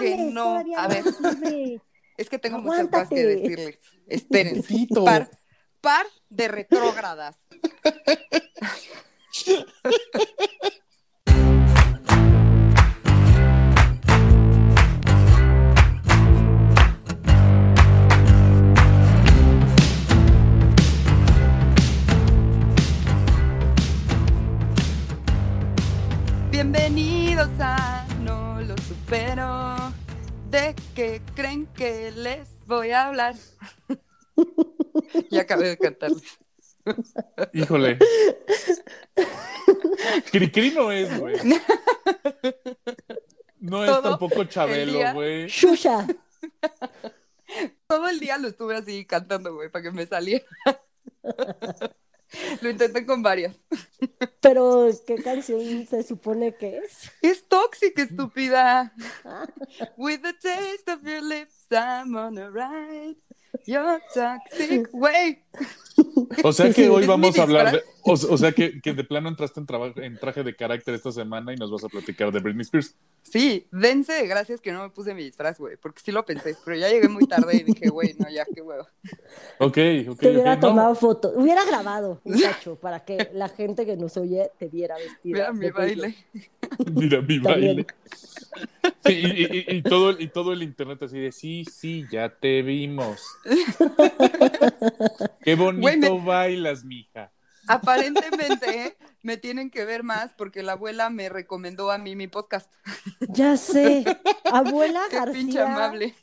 que no. A ver, es que tengo muchas cosas que Aguántate. decirles. Espérense. Par, par de retrógradas. Bienvenidos a No lo supero. ¿De qué creen que les voy a hablar? ya acabé de cantarles. Híjole. Cricri no es, güey. No es Todo tampoco. Chabelo, güey. Shusha. Todo el día lo estuve así cantando, güey, para que me saliera. Lo intenté con varias. Pero, ¿qué canción se supone que es? Es tóxica, estúpida. With the taste of your lips, I'm on a ride. You're toxic, güey. O sea que hoy ¿Es vamos a hablar de. O, o sea que, que de plano entraste en, traba- en traje de carácter esta semana y nos vas a platicar de Britney Spears. Sí, dense de gracias que no me puse mi disfraz, güey, porque sí lo pensé, pero ya llegué muy tarde y dije, güey, no, ya, qué huevo. Ok, ok, Te hubiera ok. no. tomado foto, hubiera grabado un cacho para que la gente que nos oye te viera vestida. Mira mi baile. Mira mi baile. Sí, y, y- y- todo, el- y todo el internet así de sí, sí, ya te vimos. Qué bonito bailas, mija. Aparentemente ¿eh? me tienen que ver más porque la abuela me recomendó a mí mi podcast. Ya sé. Abuela Qué pinche García. amable.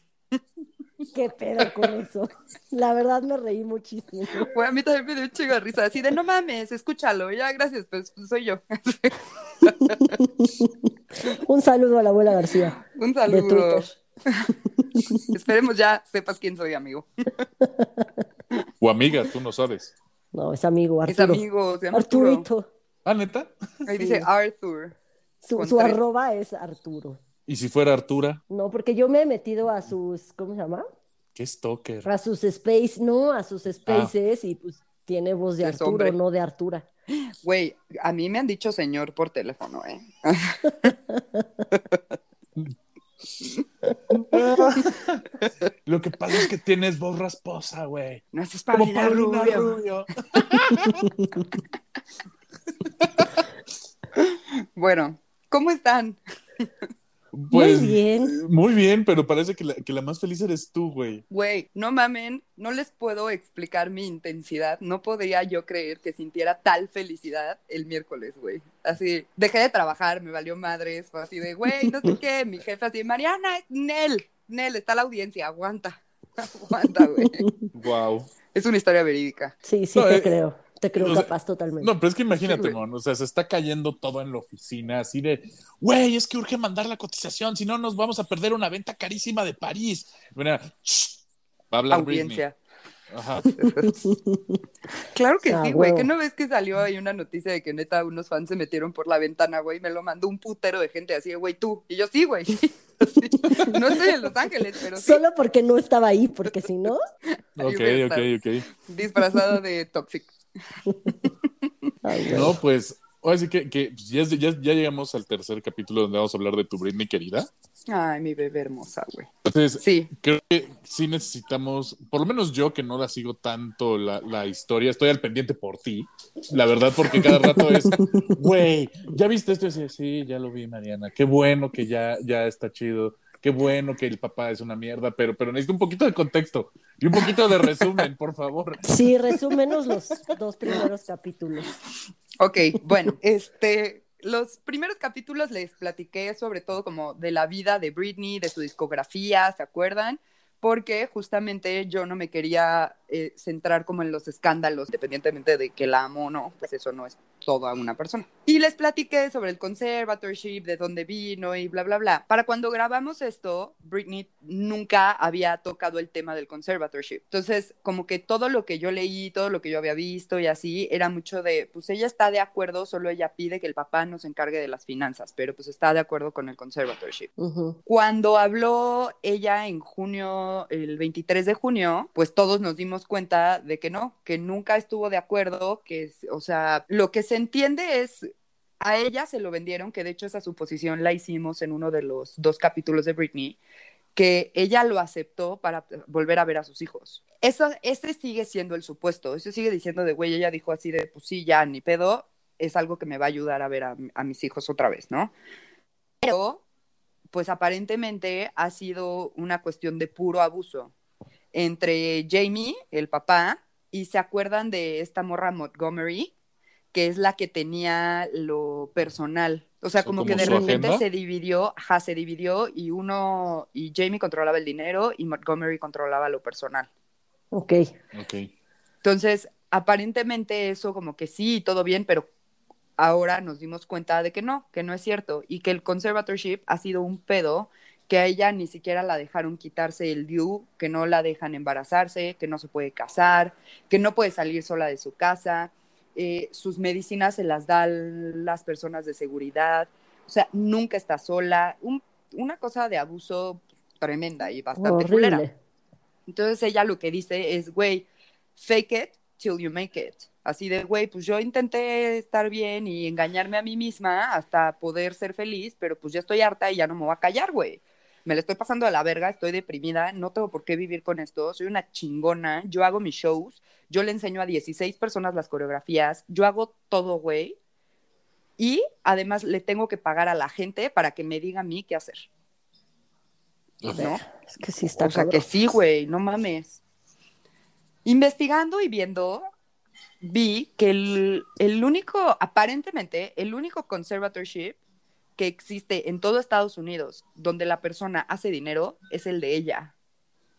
Qué pedo con eso. La verdad me reí muchísimo. A mí también me dio un chingo de risa, así de no mames, escúchalo, ya, gracias, pues soy yo. Un saludo a la abuela García Un saludo. Esperemos ya sepas quién soy, amigo. O amiga, tú no sabes. No, es amigo, Arturo. amigos, se llama Arturo. Arturito. Ah, neta. Ahí Sí. dice Arthur. Su, arroba es Arturo. Y si fuera Artura, No, porque yo me he metido a sus, ¿cómo se llama? Qué stalker. A sus space, no, a sus spaces y pues tiene voz de Es Arturo, hombre. no de Artura. Güey, a mí me han dicho señor por teléfono, ¿eh? Lo que pasa es que tienes voz rasposa, güey. No es Como Paulina Rubio. Rubio. Bueno, ¿cómo están? Pues, Muy bien. Muy bien, pero parece que la, que la más feliz eres tú, güey. Güey, no mamen, no les puedo explicar mi intensidad. No podía yo creer que sintiera tal felicidad el miércoles, güey. Así, dejé de trabajar, me valió madres, fue así de, güey, no sé qué. Mi jefe así, Mariana, es Nel, Nel, está la audiencia, aguanta. Aguanta, güey. Wow. Es una historia verídica. Sí, sí, No, te eh, creo. Te creo o sea, capaz totalmente. No, pero es que imagínate, Sí, mon, o sea, se está cayendo todo en la oficina, así de, güey, es que urge mandar la cotización, si no nos vamos a perder una venta carísima de París. Mira, shh, va a hablar Audiencia. Britney. Ajá. Claro que Ah, sí, güey. ¿Que no ves que salió ahí una noticia de que neta unos fans se metieron por la ventana, güey? Me lo mandó un putero de gente así, de, güey, tú. Y yo, sí, güey. sí. No estoy en Los Ángeles, pero sí. Solo porque no estaba ahí, porque si no, Ok, ok, ok. Disfrazado de Toxic. ay, güey. No, pues, ahora sí que, que pues, ya, ya, ya llegamos al tercer capítulo donde vamos a hablar de tu Britney querida. Ay, mi bebé hermosa, güey. Entonces, Sí, creo que sí necesitamos, por lo menos yo que no la sigo tanto la, la historia, estoy al pendiente por ti, la verdad, porque cada rato es, güey, ¿ya viste esto? Y así, sí, ya lo vi, Mariana, qué bueno que ya, ya está chido, qué bueno que el papá es una mierda, pero, pero necesito un poquito de contexto y un poquito de resumen, por favor. Sí, resúmenos los dos primeros capítulos. ok, bueno, este, los primeros capítulos les platiqué sobre todo como de la vida de Britney, de su discografía, ¿se acuerdan? Porque justamente yo no me quería eh, centrar como en los escándalos, independientemente de que la amo o no, pues eso no es toda una persona. Y les platiqué sobre el conservatorship, de dónde vino y bla, bla, bla. Para cuando grabamos esto, Britney nunca había tocado el tema del conservatorship. Entonces, como que todo lo que yo leí, todo lo que yo había visto y así, era mucho de, pues ella está de acuerdo, solo ella pide que el papá nos encargue de las finanzas, pero pues está de acuerdo con el conservatorship. Ujú. Cuando habló ella en junio, el 23 de junio, pues todos nos dimos cuenta de que no, que nunca estuvo de acuerdo, que, o sea, lo que se entiende es a ella se lo vendieron, que de hecho esa suposición la hicimos en uno de los dos capítulos de Britney, que ella lo aceptó para volver a ver a sus hijos. Eso, ese sigue siendo el supuesto, eso sigue diciendo de, güey, ella dijo así de, pues sí, ya, ni pedo, es algo que me va a ayudar a ver a, a mis hijos otra vez, ¿no? Pero, pues aparentemente ha sido una cuestión de puro abuso entre Jamie, el papá, y se acuerdan de esta morra Montgomery, que es la que tenía lo personal. O sea, O como, como que de repente agenda. se dividió, ajá, se dividió y uno, y Jamie controlaba el dinero y Montgomery controlaba lo personal. Ok. Ok. Entonces, aparentemente eso como que sí, todo bien, pero ahora nos dimos cuenta de que no, que no es cierto y que el conservatorship ha sido un pedo que a ella ni siquiera la dejaron quitarse el DIU, que no la dejan embarazarse, que no se puede casar, que no puede salir sola de su casa, eh, sus medicinas se las dan las personas de seguridad, o sea, nunca está sola, un- una cosa de abuso tremenda y bastante culera. Entonces ella lo que dice es, güey, fake it till you make it. Así de, güey, pues yo intenté estar bien y engañarme a mí misma hasta poder ser feliz, pero pues ya estoy harta y ya no me voy a callar, güey. Me la estoy pasando a la verga, estoy deprimida, no tengo por qué vivir con esto, soy una chingona, yo hago mis shows, yo le enseño a 16 personas las coreografías, yo hago todo, güey. Y además le tengo que pagar a la gente para que me diga a mí qué hacer. ¿no? Es que sí está O sea, cabrón. que sí, güey, no mames. Investigando y viendo, vi que el, el único, aparentemente, el único conservatorship que existe en todo Estados Unidos donde la persona hace dinero es el de ella.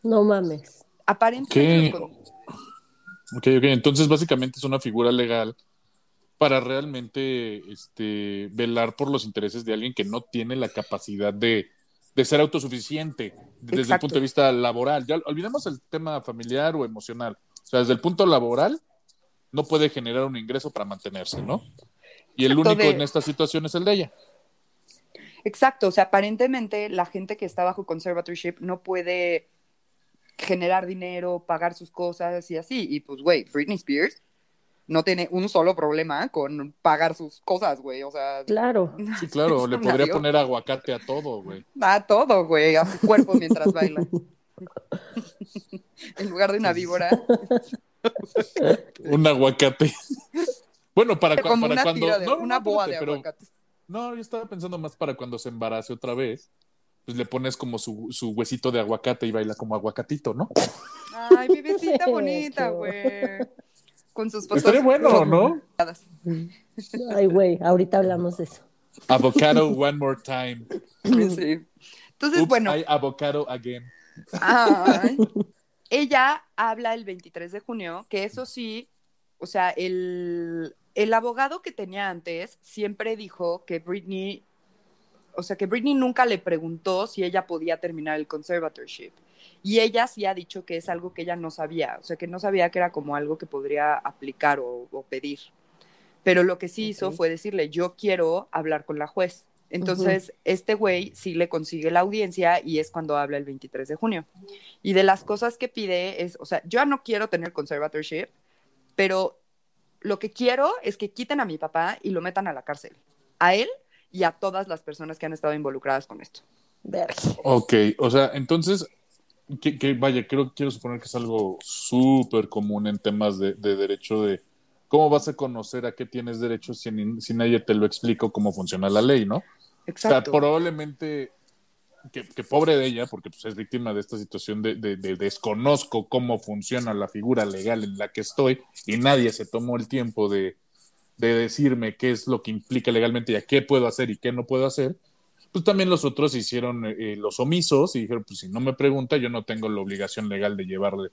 No mames. Aparentemente, con- Ok, ok. Entonces, básicamente es una figura legal para realmente este, velar por los intereses de alguien que no tiene la capacidad de, de ser autosuficiente desde el punto de vista laboral. Ya olvidemos el tema familiar o emocional. O sea, desde el punto laboral, no puede generar un ingreso para mantenerse, ¿no? Y el Exacto, único de- en esta situación es el de ella. Exacto, o sea, aparentemente la gente que está bajo conservatorship no puede generar dinero, pagar sus cosas y así. Y pues, güey, Britney Spears no tiene un solo problema con pagar sus cosas, güey. O sea, Claro. Sí, claro, le podría poner aguacate a todo, güey. a todo, güey, a su cuerpo mientras baila. en lugar de una víbora, Un aguacate. Bueno, para, como para una cuando. tira de, no, una no, boa espérate, de pero- aguacates. No, yo estaba pensando más para cuando se embarace otra vez. Pues le pones como su, su huesito de aguacate y baila como aguacatito, ¿no? Ay, bebecita bonita, Qué güey. Con sus fotos. Estaría bueno, ¿no? Ay, güey, ahorita hablamos de eso. Avocado one more time. Sí. Entonces, Oops, bueno, I avocado again. Ay. Ella habla el 23 de junio, que eso sí, o sea, el, el abogado que tenía antes siempre dijo que Britney, o sea, que Britney nunca le preguntó si ella podía terminar el conservatorship. Y ella sí ha dicho que es algo que ella no sabía, o sea, que no sabía que era como algo que podría aplicar o, o pedir. Pero lo que sí hizo fue decirle, yo quiero hablar con la juez. Entonces, este güey sí le consigue la audiencia y es cuando habla el 23 de junio. Y de las cosas que pide es, o sea, yo no quiero tener conservatorship, pero lo que quiero es que quiten a mi papá y lo metan a la cárcel. A él y a todas las personas que han estado involucradas con esto. Ok, o sea, entonces, que, que vaya, creo, quiero suponer que es algo súper común en temas de, de derecho de cómo vas a conocer a qué tienes derecho si, ni- si nadie te lo explica cómo funciona la ley, ¿no? O sea, Exacto. probablemente que, que pobre de ella, porque pues, es víctima de esta situación de, de- de desconozco cómo funciona la figura legal en la que estoy y nadie se tomó el tiempo de, de decirme qué es lo que implica legalmente y a qué puedo hacer y qué no puedo hacer, pues también los otros hicieron eh, los omisos y dijeron, pues si no me pregunta, yo no tengo la obligación legal de llevarle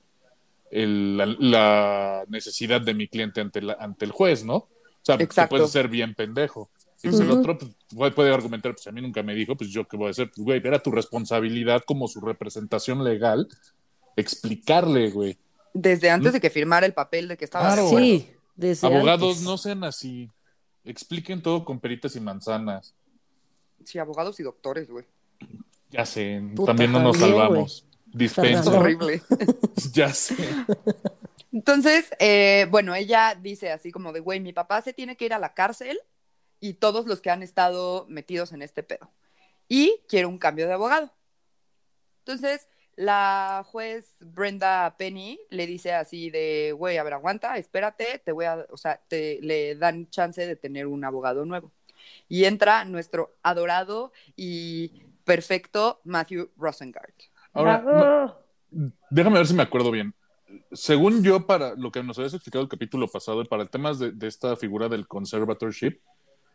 el- la, la necesidad de mi cliente ante, la- ante el juez, ¿no? O sea, te Exacto. puedes ser bien pendejo. Y pues el Ujú. otro pues, puede- argumentar, pues a mí nunca me dijo, pues yo qué voy a hacer, pues güey, era tu responsabilidad como su representación legal explicarle, güey. Desde antes de que firmara el papel de que estaba Claro. Sí, desde Abogados antes. no sean así, expliquen todo con peritas y manzanas. Sí, abogados y doctores, güey. Ya sé, Puta, también no nos salvamos. Es Dispensa, horrible. ya sé. Entonces, eh, bueno, ella dice así como de, güey, mi papá se tiene que ir a la cárcel y todos los que han estado metidos en este pedo. Y quiere un cambio de abogado. Entonces, la juez Brenda Penny le dice así de, güey, a ver, aguanta, espérate, te voy a, o sea, te, le dan chance de tener un abogado nuevo. Y entra nuestro adorado y perfecto Matthew Rosengart. Ahora, no- déjame ver si me acuerdo bien. Según yo, para lo que nos habías explicado el capítulo pasado, para el tema de, de esta figura del conservatorship,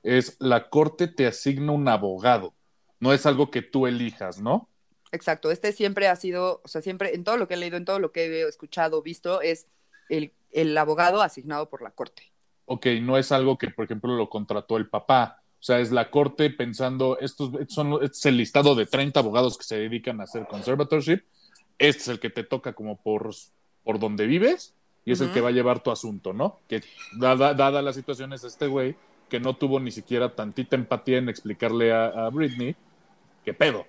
es la corte te asigna un abogado. No es algo que tú elijas, ¿no? Exacto, este siempre ha sido, o sea, siempre en todo lo que he leído, en todo lo que he escuchado, visto, es el, el abogado asignado por la corte. Ok, no es algo que, por ejemplo, lo contrató el papá. O sea, es la corte pensando, estos son, este es el listado de 30 abogados que se dedican a hacer conservatorship. Este es el que te toca como por, por donde vives y es el que va a llevar tu asunto, ¿no? Que dada, dada la situación es este güey que no tuvo ni siquiera tantita empatía en explicarle a, a Britney qué pedo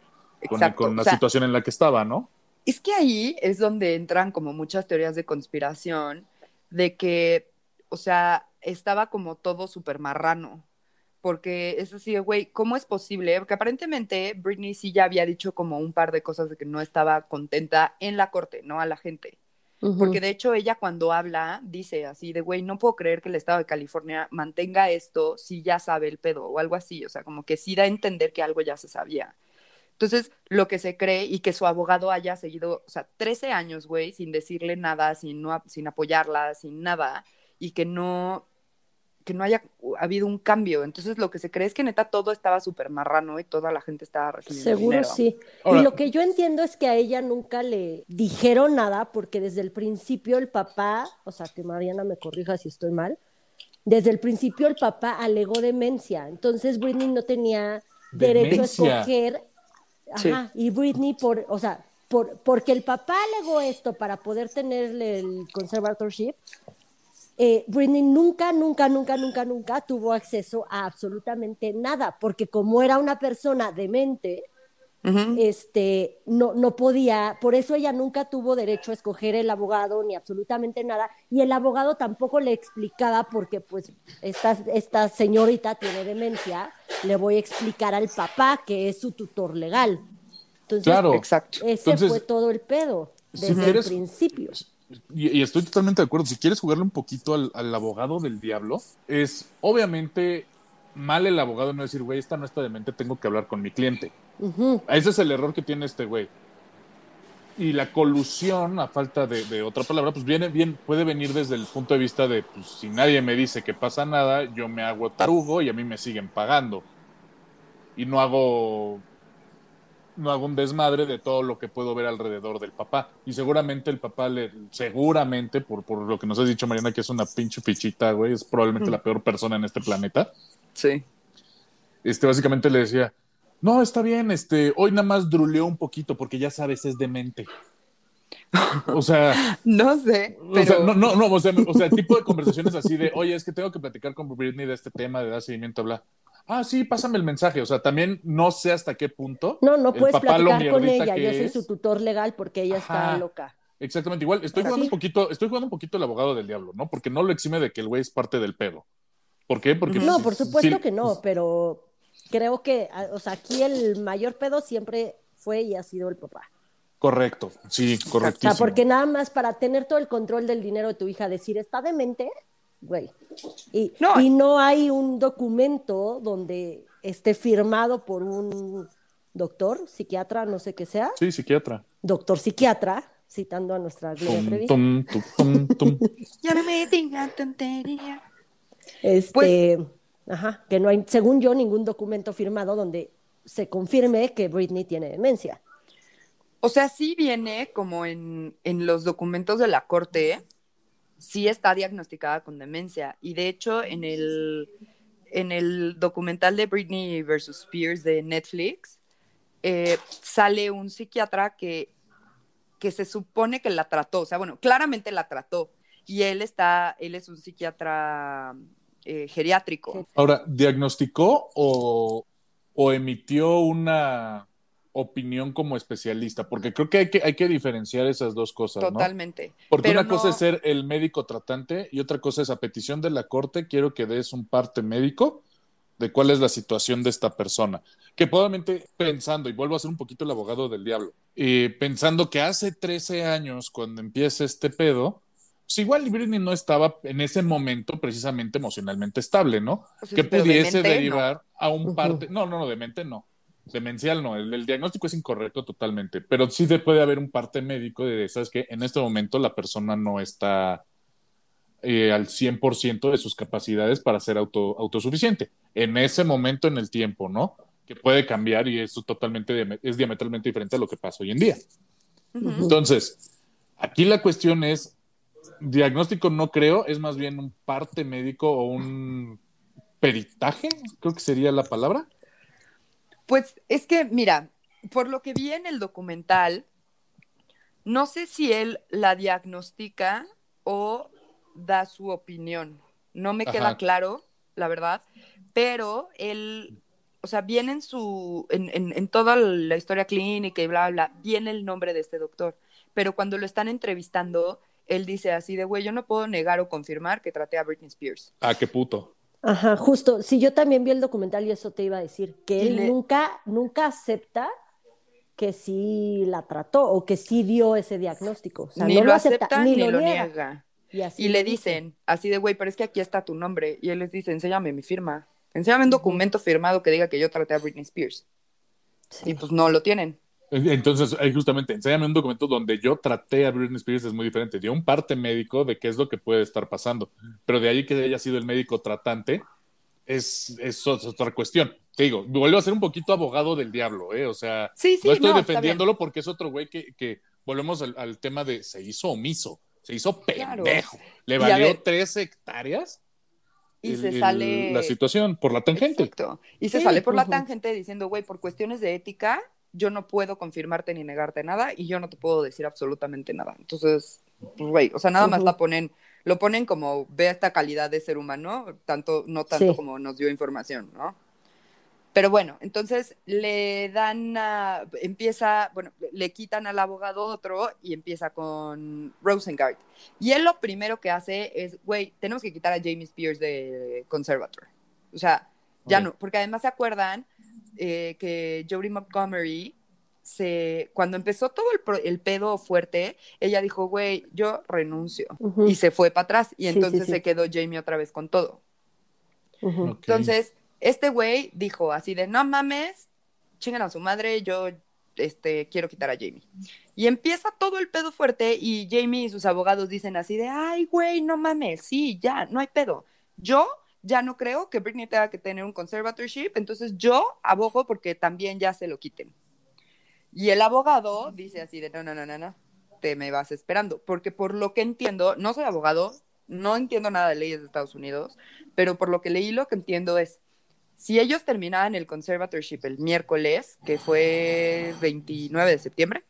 con, Exacto. con la o sea, situación en la que estaba, ¿no? Es que ahí es donde entran como muchas teorías de conspiración de que, o sea, estaba como todo súper marrano. Porque es así, güey, ¿cómo es posible? Porque aparentemente Britney sí ya había dicho como un par de cosas de que no estaba contenta en la corte, no a la gente. Porque de hecho ella cuando habla dice así de, güey, no puedo creer que el estado de California mantenga esto si ya sabe el pedo o algo así. O sea, como que sí da a entender que algo ya se sabía. Entonces, lo que se cree y que su abogado haya seguido, o sea, 13 años, güey, sin decirle nada, sin, no, sin apoyarla, sin nada, y que no, que no haya habido un cambio. Entonces, lo que se cree es que neta todo estaba súper marrano y toda la gente estaba recibiendo Seguro dinero. sí. Y lo que yo entiendo es que a ella nunca le dijeron nada porque desde el principio el papá, o sea, que Mariana me corrija si estoy mal, desde el principio el papá alegó demencia. Entonces Britney no tenía derecho Demencia. a escoger. Sí. Ajá, y Britney por, o sea, por, porque el papá alegó esto para poder tenerle el conservatorship, eh, Britney nunca, nunca, nunca, nunca, nunca tuvo acceso a absolutamente nada, porque como era una persona demente, este, no, no podía, por eso ella nunca tuvo derecho a escoger el abogado ni absolutamente nada, y el abogado tampoco le explicaba porque pues esta, esta señorita tiene demencia, le voy a explicar al papá que es su tutor legal. Entonces, Claro. Exacto. ese Entonces, fue todo el pedo si desde quieres- el principio. Y, y estoy totalmente de acuerdo. Si quieres jugarle un poquito al, al abogado del diablo, es obviamente mal el abogado no decir, güey, esta no está demente, tengo que hablar con mi cliente. Ujú. Ese es el error que tiene este güey. Y la colusión, a falta de, de otra palabra, pues viene bien, puede venir desde el punto de vista de, pues si nadie me dice que pasa nada, yo me hago tarugo y a mí me siguen pagando. Y no hago, no hago un desmadre de todo lo que puedo ver alrededor del papá. Y seguramente el papá le, seguramente, por, por lo que nos has dicho, Mariana, que es una pinche fichita, güey, es probablemente Mm. la peor persona en este planeta Sí. este, básicamente le decía, no, está bien, este, hoy nada más druleó un poquito porque ya sabes, es demente. O sea, No sé, o sea, no, no, no, o sea, o sea, tipo de conversaciones así de, oye, es que tengo que platicar con Britney de este tema, de dar seguimiento, bla. Ah, sí, pásame el mensaje. O sea, también no sé hasta qué punto. No, no puedes platicar con ella, yo soy es. su tutor legal porque ella está Ajá. loca. Exactamente, igual estoy jugando Sí. un poquito, estoy jugando un poquito el abogado del diablo, ¿no? Porque no lo exime de que el güey es parte del pedo. ¿Por qué? Porque No, si- por supuesto si- que no, pero creo que, o sea, aquí el mayor pedo siempre fue y ha sido el papá. Correcto, sí, O correctísimo. sea, porque nada más para tener todo el control del dinero de tu hija, decir, está demente, güey. Y No. y no hay un documento donde esté firmado por un doctor, psiquiatra, no sé qué sea, Sí, psiquiatra. doctor psiquiatra, citando a nuestra Gloria Tum, Trevi. tum, tum, tum, tum. Ya no me digan tontería. Este, Pues- ajá, que no hay, según yo, ningún documento firmado donde se confirme que Britney tiene demencia. O sea, sí viene como en, en los documentos de la corte, sí está diagnosticada con demencia. Y de hecho, en el, en el documental de Britney versus Spears de Netflix, eh, sale un psiquiatra que, que se supone que la trató. O sea, bueno, claramente la trató. Y él está, él es un psiquiatra eh, geriátrico. Ahora, ¿diagnosticó o, o emitió una opinión como especialista? Porque creo que hay que, hay que diferenciar esas dos cosas, ¿no? Totalmente. Porque Pero una cosa es ser el médico tratante y otra cosa es a petición de la corte, quiero que des un parte médico de cuál es la situación de esta persona. Que probablemente pensando, y vuelvo a ser un poquito el abogado del diablo, eh, pensando que hace 13 años, cuando empieza este pedo, pues igual Britney no estaba en ese momento precisamente emocionalmente estable, ¿no? Sea, que pudiese derivar a un parte, no, no, no, demente no, demencial no, el, el diagnóstico es incorrecto totalmente, pero sí de- puede haber un parte médico de, ¿sabes que En este momento la persona no está eh, al 100% de sus capacidades para ser auto, autosuficiente, en ese momento en el tiempo, ¿no? Que puede cambiar y eso totalmente, es diametralmente diferente a lo que pasa hoy en día. Entonces, aquí la cuestión es, diagnóstico no creo, es más bien un parte médico o un peritaje, creo que sería la palabra. Pues es que, mira, por lo que vi en el documental, no sé si él la diagnostica o da su opinión. No me queda claro, la verdad, pero él, o sea, viene en su, en, en- en toda la historia clínica y bla, bla, bla, viene el nombre de este doctor, pero cuando lo están entrevistando, él dice así de, güey, yo no puedo negar o confirmar que traté a Britney Spears. Ah, qué puto. Ajá, justo. Sí, yo también vi el documental y eso te iba a decir, que él le- nunca, nunca acepta que sí la trató o que sí dio ese diagnóstico. O sea, ni no lo acepta, acepta ni, ni, lo, lo niega. niega. Y, así Y lo le dice. dicen, así de, güey, pero es que aquí está tu nombre. Y él les dice, enséñame mi firma. Enséñame un documento firmado que diga que yo traté a Britney Spears. Sí. Y pues no lo tienen. Entonces, ahí justamente, enséñame un documento donde yo traté a Britney Spears, es muy diferente. Dio un parte médico de qué es lo que puede estar pasando. Pero de ahí que haya sido el médico tratante, es, es otra cuestión. Te digo, vuelvo a ser un poquito abogado del diablo, ¿eh? O sea, Sí, sí, no estoy no, defendiéndolo porque es otro güey que, que volvemos al, al tema de se hizo omiso, se hizo Claro. pendejo. Le Y a valió tres hectáreas Y el- se sale. la situación por la tangente. Exacto. Y se Sí, sale por la ujú. tangente diciendo, güey, por cuestiones de ética, yo no puedo confirmarte ni negarte nada y yo no te puedo decir absolutamente nada. Entonces, pues, güey, o sea, nada más Ujú. la ponen, lo ponen como ve esta calidad de ser humano, tanto, no tanto Sí. como nos dio información, ¿no? Pero bueno, entonces le dan a, empieza, bueno, le quitan al abogado otro y empieza con Rosengart. Y él lo primero que hace es, güey, tenemos que quitar a Jamie Spears de Conservator. O sea, ya Ok. no, porque además se acuerdan eh, que Jodie Montgomery, se, cuando empezó todo el, pro- el pedo fuerte, ella dijo, güey, yo renuncio. Y se fue para atrás. Y Sí, entonces sí. se quedó Jamie otra vez con todo. Entonces, este güey dijo así de, no mames, chingan a su madre, yo este, quiero quitar a Jamie. Y empieza todo el pedo fuerte y Jamie y sus abogados dicen así de, ay, güey, no mames, sí, ya, no hay pedo. Yo ya no creo que Britney tenga que tener un conservatorship, entonces yo abogo porque también ya se lo quiten. Y el abogado dice así de, no, no, no, no, no, te me vas esperando, porque por lo que entiendo, no soy abogado, no entiendo nada de leyes de Estados Unidos, pero por lo que leí lo que entiendo es, si ellos terminaban el conservatorship el miércoles, que fue 29 de septiembre,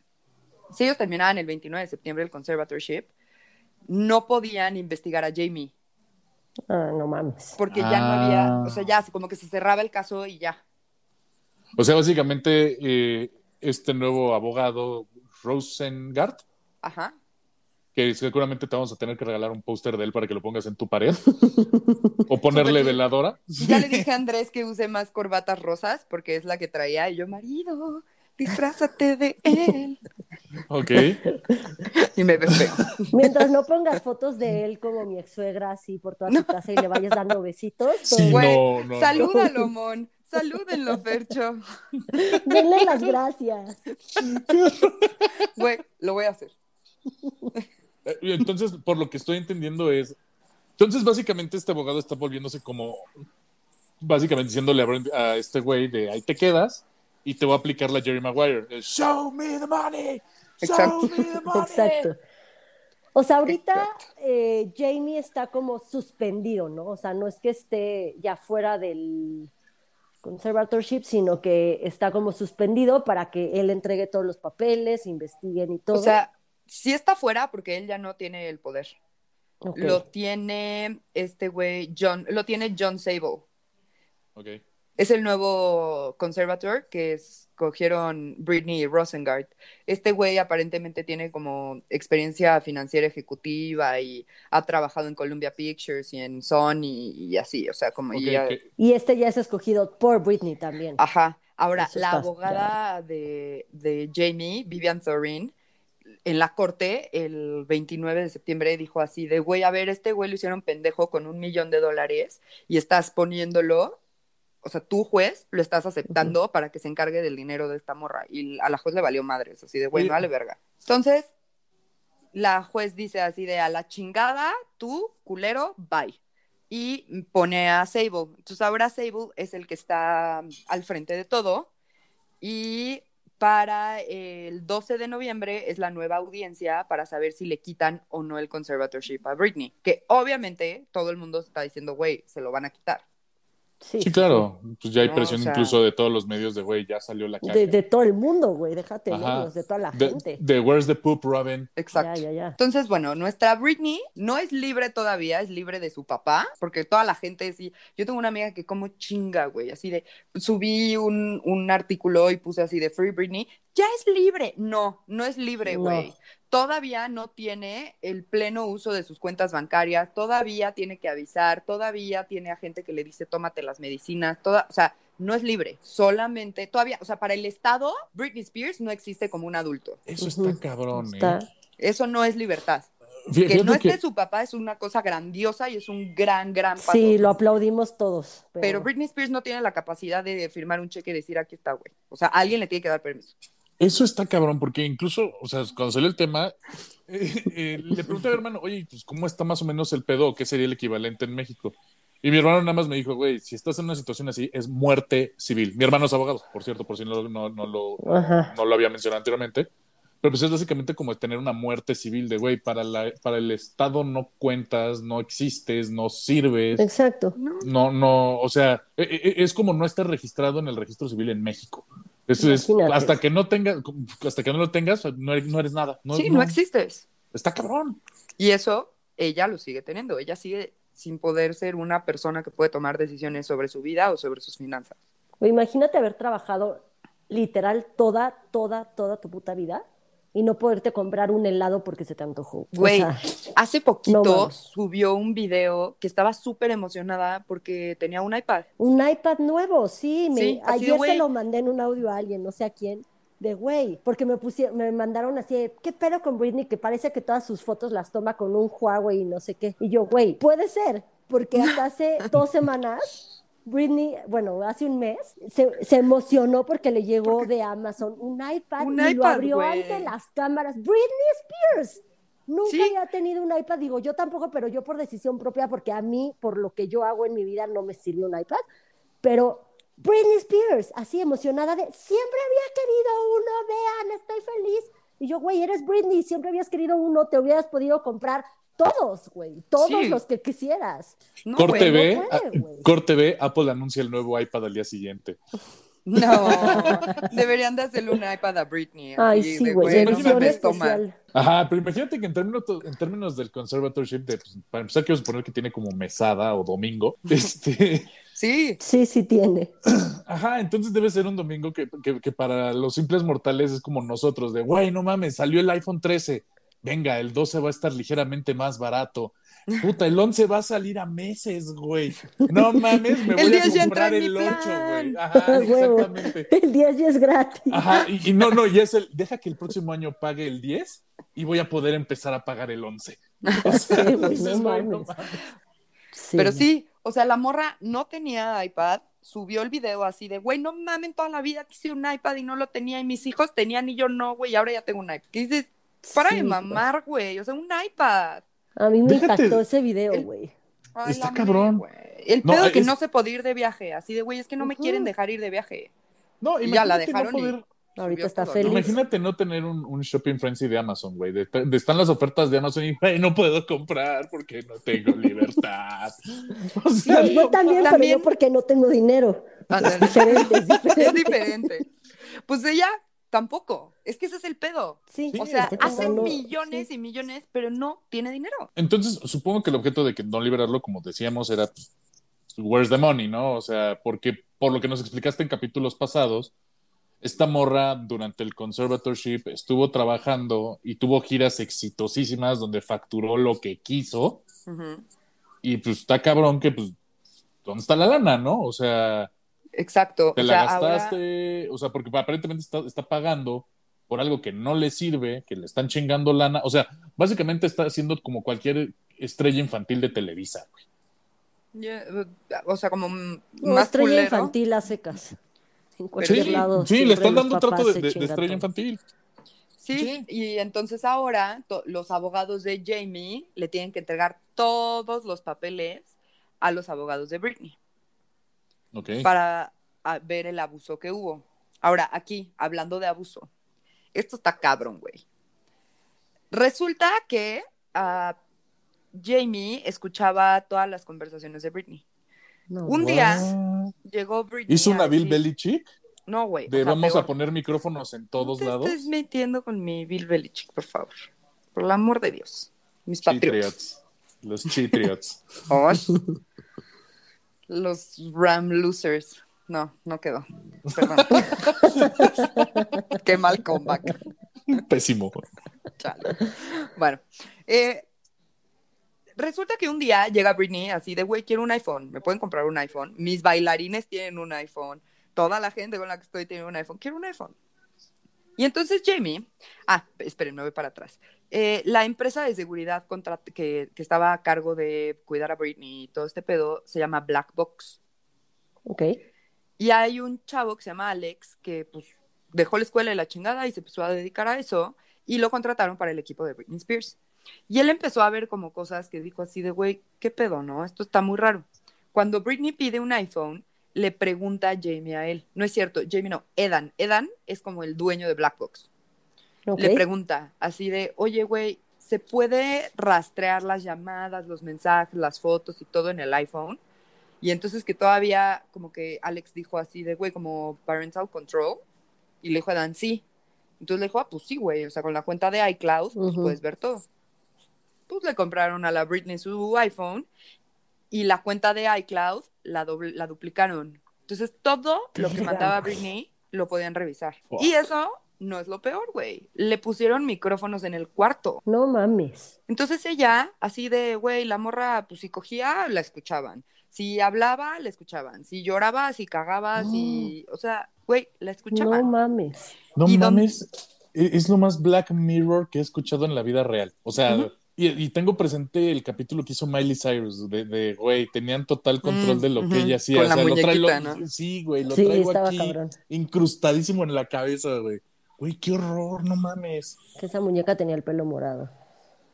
si ellos terminaban el 29 de septiembre el conservatorship, no podían investigar a Jamie, Ah, no mames. porque ya no había, Ah. o sea, ya como que se cerraba el caso y ya. O sea, básicamente, eh, este nuevo abogado, Rosengart, Ajá. que seguramente te vamos a tener que regalar un póster de él para que lo pongas en tu pared. o ponerle veladora. Ya le dije a Andrés que use más corbatas rosas porque es la que traía y yo, marido, disfrázate de él. Ok. Y me ve feo. Mientras no pongas fotos de él como mi ex suegra así por toda tu casa y le vayas dando besitos, Sí, todo- Güey, no, no, no. Salúdalo, Mon. Salúdenlo, Fercho. denle las gracias. Güey, lo voy a hacer. Eh, Entonces, por lo que estoy entendiendo es. Entonces, básicamente, este abogado está volviéndose como. Básicamente diciéndole a, Brent- a este güey de ahí te quedas y te voy a aplicar la Jerry Maguire. El, Show me the money. Exacto. Exacto. O sea, ahorita eh, Jamie está como suspendido, ¿no? O sea, no es que esté ya fuera del conservatorship, sino que está como suspendido para que él entregue todos los papeles, investiguen y todo. O sea, sí está fuera porque él ya no tiene el poder. Lo tiene este güey, John, lo tiene John Sable. Ok. Es el nuevo conservator que escogieron Britney Rosengart. Este güey aparentemente tiene como experiencia financiera ejecutiva y ha trabajado en Columbia Pictures y en Sony y, así, o sea, como ya... Y este ya es escogido por Britney también. Ajá. Ahora, Eso la está- abogada de, de Jamie, Vivian Thorin, en la corte el 29 de septiembre dijo así de, güey, a ver, este güey lo hicieron pendejo con un millón de dólares y estás poniéndolo, o sea, tú juez lo estás aceptando para que se encargue del dinero de esta morra y a la juez le valió madres, así de, güey, Oye. no vale verga. Entonces, la juez dice así de, a la chingada, tú, culero, bye. Y pone a Sable. Entonces ahora Sable es el que está al frente de todo. Y para el 12 de noviembre es la nueva audiencia para saber si le quitan o no el conservatorship a Britney. Que obviamente todo el mundo está diciendo, güey, se lo van a quitar. Sí, Sí, claro. Pues ya hay No, presión o sea- incluso de todos los medios de, güey, ya salió la caca. De, de todo el mundo, güey, déjate Ajá. medios, de toda la De, gente. de Where's the Poop, Robin? Exacto. Ya, ya, ya. Entonces, bueno, nuestra Britney no es libre todavía, es libre de su papá, porque toda la gente sí. Yo tengo una amiga que como chinga, güey, así de, subí un, un artículo y puse así de Free Britney, ya es libre. No, no es libre, No. Todavía no tiene el pleno uso de sus cuentas bancarias, todavía tiene que avisar, todavía tiene a gente que le dice tómate las medicinas, toda, o sea, no es libre, solamente, todavía, o sea, para el Estado, Britney Spears no existe como un adulto. Eso está cabrón, Está- ¿eh? Eso no es libertad. Que no esté que- su papá es una cosa grandiosa y es un gran, gran paso. Sí, lo aplaudimos todos. Pero, Pero Britney Spears no tiene la capacidad de firmar un cheque y decir aquí está, güey. O sea, alguien le tiene que dar permiso. Eso está cabrón, porque incluso, o sea, cuando salió el tema, eh, eh, le pregunté a mi hermano, oye, pues, ¿cómo está más o menos el pedo? ¿Qué sería el equivalente en México? Y mi hermano nada más me dijo, güey, si estás en una situación así, es muerte civil. Mi hermano es abogado, por cierto, por si no, no, no lo, no lo había mencionado anteriormente. Pero pues es básicamente como tener una muerte civil de, güey, para, la, para el Estado no cuentas, no existes, no sirves. Exacto. No. No, o sea, e- e- es como no estar registrado en el registro civil en México. Es, hasta que no tengas, hasta que no lo tengas, no eres, no eres nada. No, sí, no existes. Está cabrón. Y eso ella lo sigue teniendo. Ella sigue sin poder ser una persona que puede tomar decisiones sobre su vida o sobre sus finanzas. O imagínate haber trabajado literal toda, toda, toda tu puta vida y no poderte comprar un helado porque se te antojó. Güey, O sea, hace poquito no subió un video que estaba súper emocionada porque tenía un iPad. un iPad nuevo, sí. Me, Sí, de, ayer se lo mandé en un audio a alguien, no sé a quién, de güey, porque me pusieron, me mandaron así, de, ¿qué pedo con Britney? Que parece que todas sus fotos las toma con un Huawei y no sé qué. Y yo, güey, puede ser, porque hasta hace dos semanas Britney, bueno, hace un mes, se, se emocionó porque le llegó de Amazon un iPad Un y lo iPad, abrió güey. ante las cámaras. Britney Spears. Nunca Sí. había tenido un iPad, digo, yo tampoco, pero yo por decisión propia, porque a mí, por lo que yo hago en mi vida, no me sirve un iPad. Pero Britney Spears, así emocionada de, siempre había querido uno, vean, estoy feliz. Y yo, güey, eres Britney, siempre habías querido uno, te hubieras podido comprar todos, güey, todos Sí. los que quisieras. No, Corte B, no puede. Corte B, Apple anuncia el nuevo iPad al día siguiente. No, deberían de hacerle un iPad a Britney. Ay, sí, de, güey, no. Ajá, pero imagínate que en términos, en términos del conservatorship, de, pues, para empezar, quiero suponer que tiene como mesada o domingo. Este, Sí, Sí, sí tiene. ajá, entonces debe ser un domingo que, que- que para los simples mortales es como nosotros, de, güey, no mames, salió el iPhone 13. Venga, el 12 va a estar ligeramente más barato. Puta, el 11 va a salir a meses, güey. No mames, me voy a 10 ya entra comprar el 8, plan. güey. Ajá, Huevo. exactamente. El 10 ya es gratis. Ajá, y, y no, no, y es el, deja que el próximo año pague el 10 y voy a poder empezar a pagar el 11. O sea, Sí, dices, no mames. mames. Sí. pero sí, o sea, la morra no tenía iPad, subió el video así de, güey, no mamen, toda la vida quise un iPad y no lo tenía, y mis hijos tenían y yo no, güey, y ahora ya tengo un iPad. ¿Qué dices? Para Sí, de güey. mamar, güey, o sea, un iPad. A mí me Déjate- impactó ese video, güey. Ay, Está cabrón. El No, pedo que es- no se podía ir de viaje, así de, güey, es que no me quieren dejar ir de viaje. No, Y ya la imagínate dejaron no y- poder- Ahorita está feliz. Imagínate no tener un, un shopping frenzy de Amazon, güey. De, de- están las ofertas de Amazon y, güey, no puedo comprar porque no tengo libertad. O sea, Yo también, pero También- yo porque no tengo dinero. Ándale. Diferente, es diferente. Es diferente. Pues ella tampoco. Es que ese es el pedo. Sí, O sea, hace millones sí. y millones, pero no tiene dinero. Entonces, supongo que el objeto de que no liberarlo, como decíamos, era pues, where's the money, ¿no? O sea, porque por lo que nos explicaste en capítulos pasados, esta morra durante el conservatorship estuvo trabajando y tuvo giras exitosísimas donde facturó lo que quiso. Y pues está cabrón que, pues, ¿dónde está la lana, no? O sea, Exacto. te o la sea, ahora- gastaste, o sea, porque aparentemente está, está pagando por algo que no le sirve, que le están chingando lana. O sea, básicamente está haciendo como cualquier estrella infantil de Televisa, güey. O sea, como más estrella culero. infantil a secas. En cualquier Sí, lado. sí, le están dando trato de, estrella infantil. Sí, Sí. y entonces ahora to- los abogados de Jamie le tienen que entregar todos los papeles a los abogados de Britney Para a, ver el abuso que hubo. Ahora, aquí, hablando de abuso, esto está cabrón, güey. Resulta que ah, Jamie escuchaba todas las conversaciones de Britney. No, Un día llegó Britney. ¿Hizo una a Bill Belichick? No, güey. o De sea, vamos peor. a poner micrófonos en todos no te lados. estés metiendo con mi Bill Belichick, por favor. Por el amor de Dios. Mis. Chitriots. Los Chitriots. Ay. Los Ram Losers. No, no quedó. Perdón. Qué mal comeback. Pésimo. Chale. Bueno, eh, resulta que un día llega Britney así de, güey, quiero un iPhone. ¿Me pueden comprar un iPhone? Mis bailarines tienen un iPhone. Toda la gente con la que estoy tiene un iPhone. Quiero un iPhone. Y entonces Jamie, ah, esperen, me voy para atrás. Eh, la empresa de seguridad contra- que, que estaba a cargo de cuidar a Britney y todo este pedo se llama Black Box. Ok. Y hay un chavo que se llama Alex que pues dejó la escuela y la chingada y se empezó a dedicar a eso y lo contrataron para el equipo de Britney Spears. Y él empezó a ver como cosas que dijo así de, güey, ¿qué pedo, no? Esto está muy raro. Cuando Britney pide un iPhone, le pregunta a Jamie a él. No es cierto, Jamie no, Edan. Edan es como el dueño de Black Box. Ok. Le pregunta así de, oye, güey, ¿se puede rastrear las llamadas, los mensajes, las fotos y todo en el iPhone? Y entonces que todavía como que Alex dijo así de, güey, como parental control. Y le dijo a Dan, sí. Entonces le dijo, ah, pues sí, güey, o sea, con la cuenta de iCloud, pues Ujú. puedes ver todo. Pues le compraron a la Britney su iPhone y la cuenta de iCloud la, doble- la duplicaron. Entonces todo lo que mandaba. Britney lo podían revisar. Wow. Y eso no es lo peor, güey. Le pusieron micrófonos en el cuarto. No mames. Entonces ella, así de, güey, la morra, pues si cogía, la escuchaban. Si hablaba, la escuchaban. Si lloraba, si cagaba, si... O sea, güey, la No escuchaban. mames. No ¿Y dónde- mames. e- Es lo más Black Mirror que he escuchado en la vida real. O sea, y, y tengo presente el capítulo que hizo Miley Cyrus, de, de, güey, tenían total control Mm, de lo que ella hacía. Con o la lo trae- muñequita, lo- ¿no? Sí, güey, lo Sí, traigo aquí cabrón. incrustadísimo en la cabeza, güey. Güey, qué horror, no mames. Que esa muñeca tenía el pelo morado.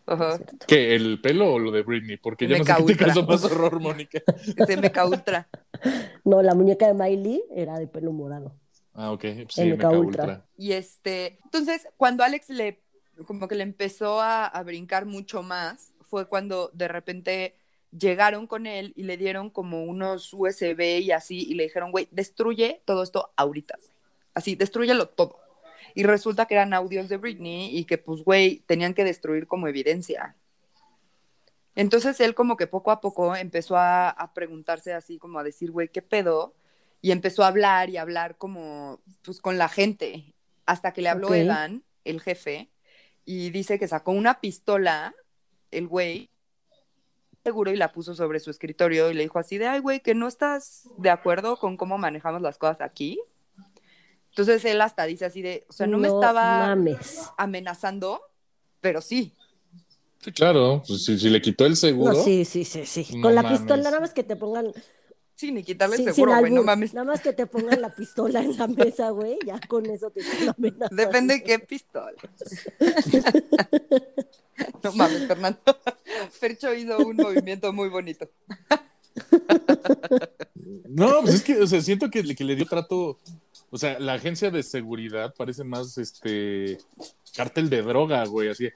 Ajá. ¿Qué? ¿El pelo o lo de Britney? Porque ya no sé Meca qué te causó más horror, Mónica. Es de Meca Ultra. No, la muñeca de Miley era de pelo morado. Ah, ok. Sí, MK Mecha Ultra. Ultra. Y este, entonces, cuando Alex le, como que le empezó a, a brincar mucho más, fue cuando de repente llegaron con él y le dieron como unos USB y así, y le dijeron, güey, destruye todo esto ahorita. Así, destruyelo todo. Y resulta que eran audios de Britney y que, pues, güey, tenían que destruir como evidencia. Entonces él como que poco a poco empezó a, a preguntarse así, como a decir, güey, ¿qué pedo? Y empezó a hablar y hablar como, pues, con la gente. Hasta que le habló Ok. Edan, el jefe, y dice que sacó una pistola, el güey, seguro, y la puso sobre su escritorio y le dijo así de, ay, güey, que no estás de acuerdo con cómo manejamos las cosas aquí. Entonces él hasta dice así de, o sea, no, me estaba mames. amenazando, pero sí. Sí, claro. Pues, si, si le quitó el seguro. No, sí, sí, sí, sí. No Con la mames. pistola, nada más que te pongan. Sí, ni quitarle el seguro, güey, no mames. Nada más que te pongan la pistola en la mesa, güey. Ya con eso te amenazando. Depende de qué pistola. no mames, Fernando. Fercho hizo un movimiento muy bonito. No, pues es que, o sea, siento que, que le dio trato. O sea, la agencia de seguridad parece más este cártel de droga, güey. Así,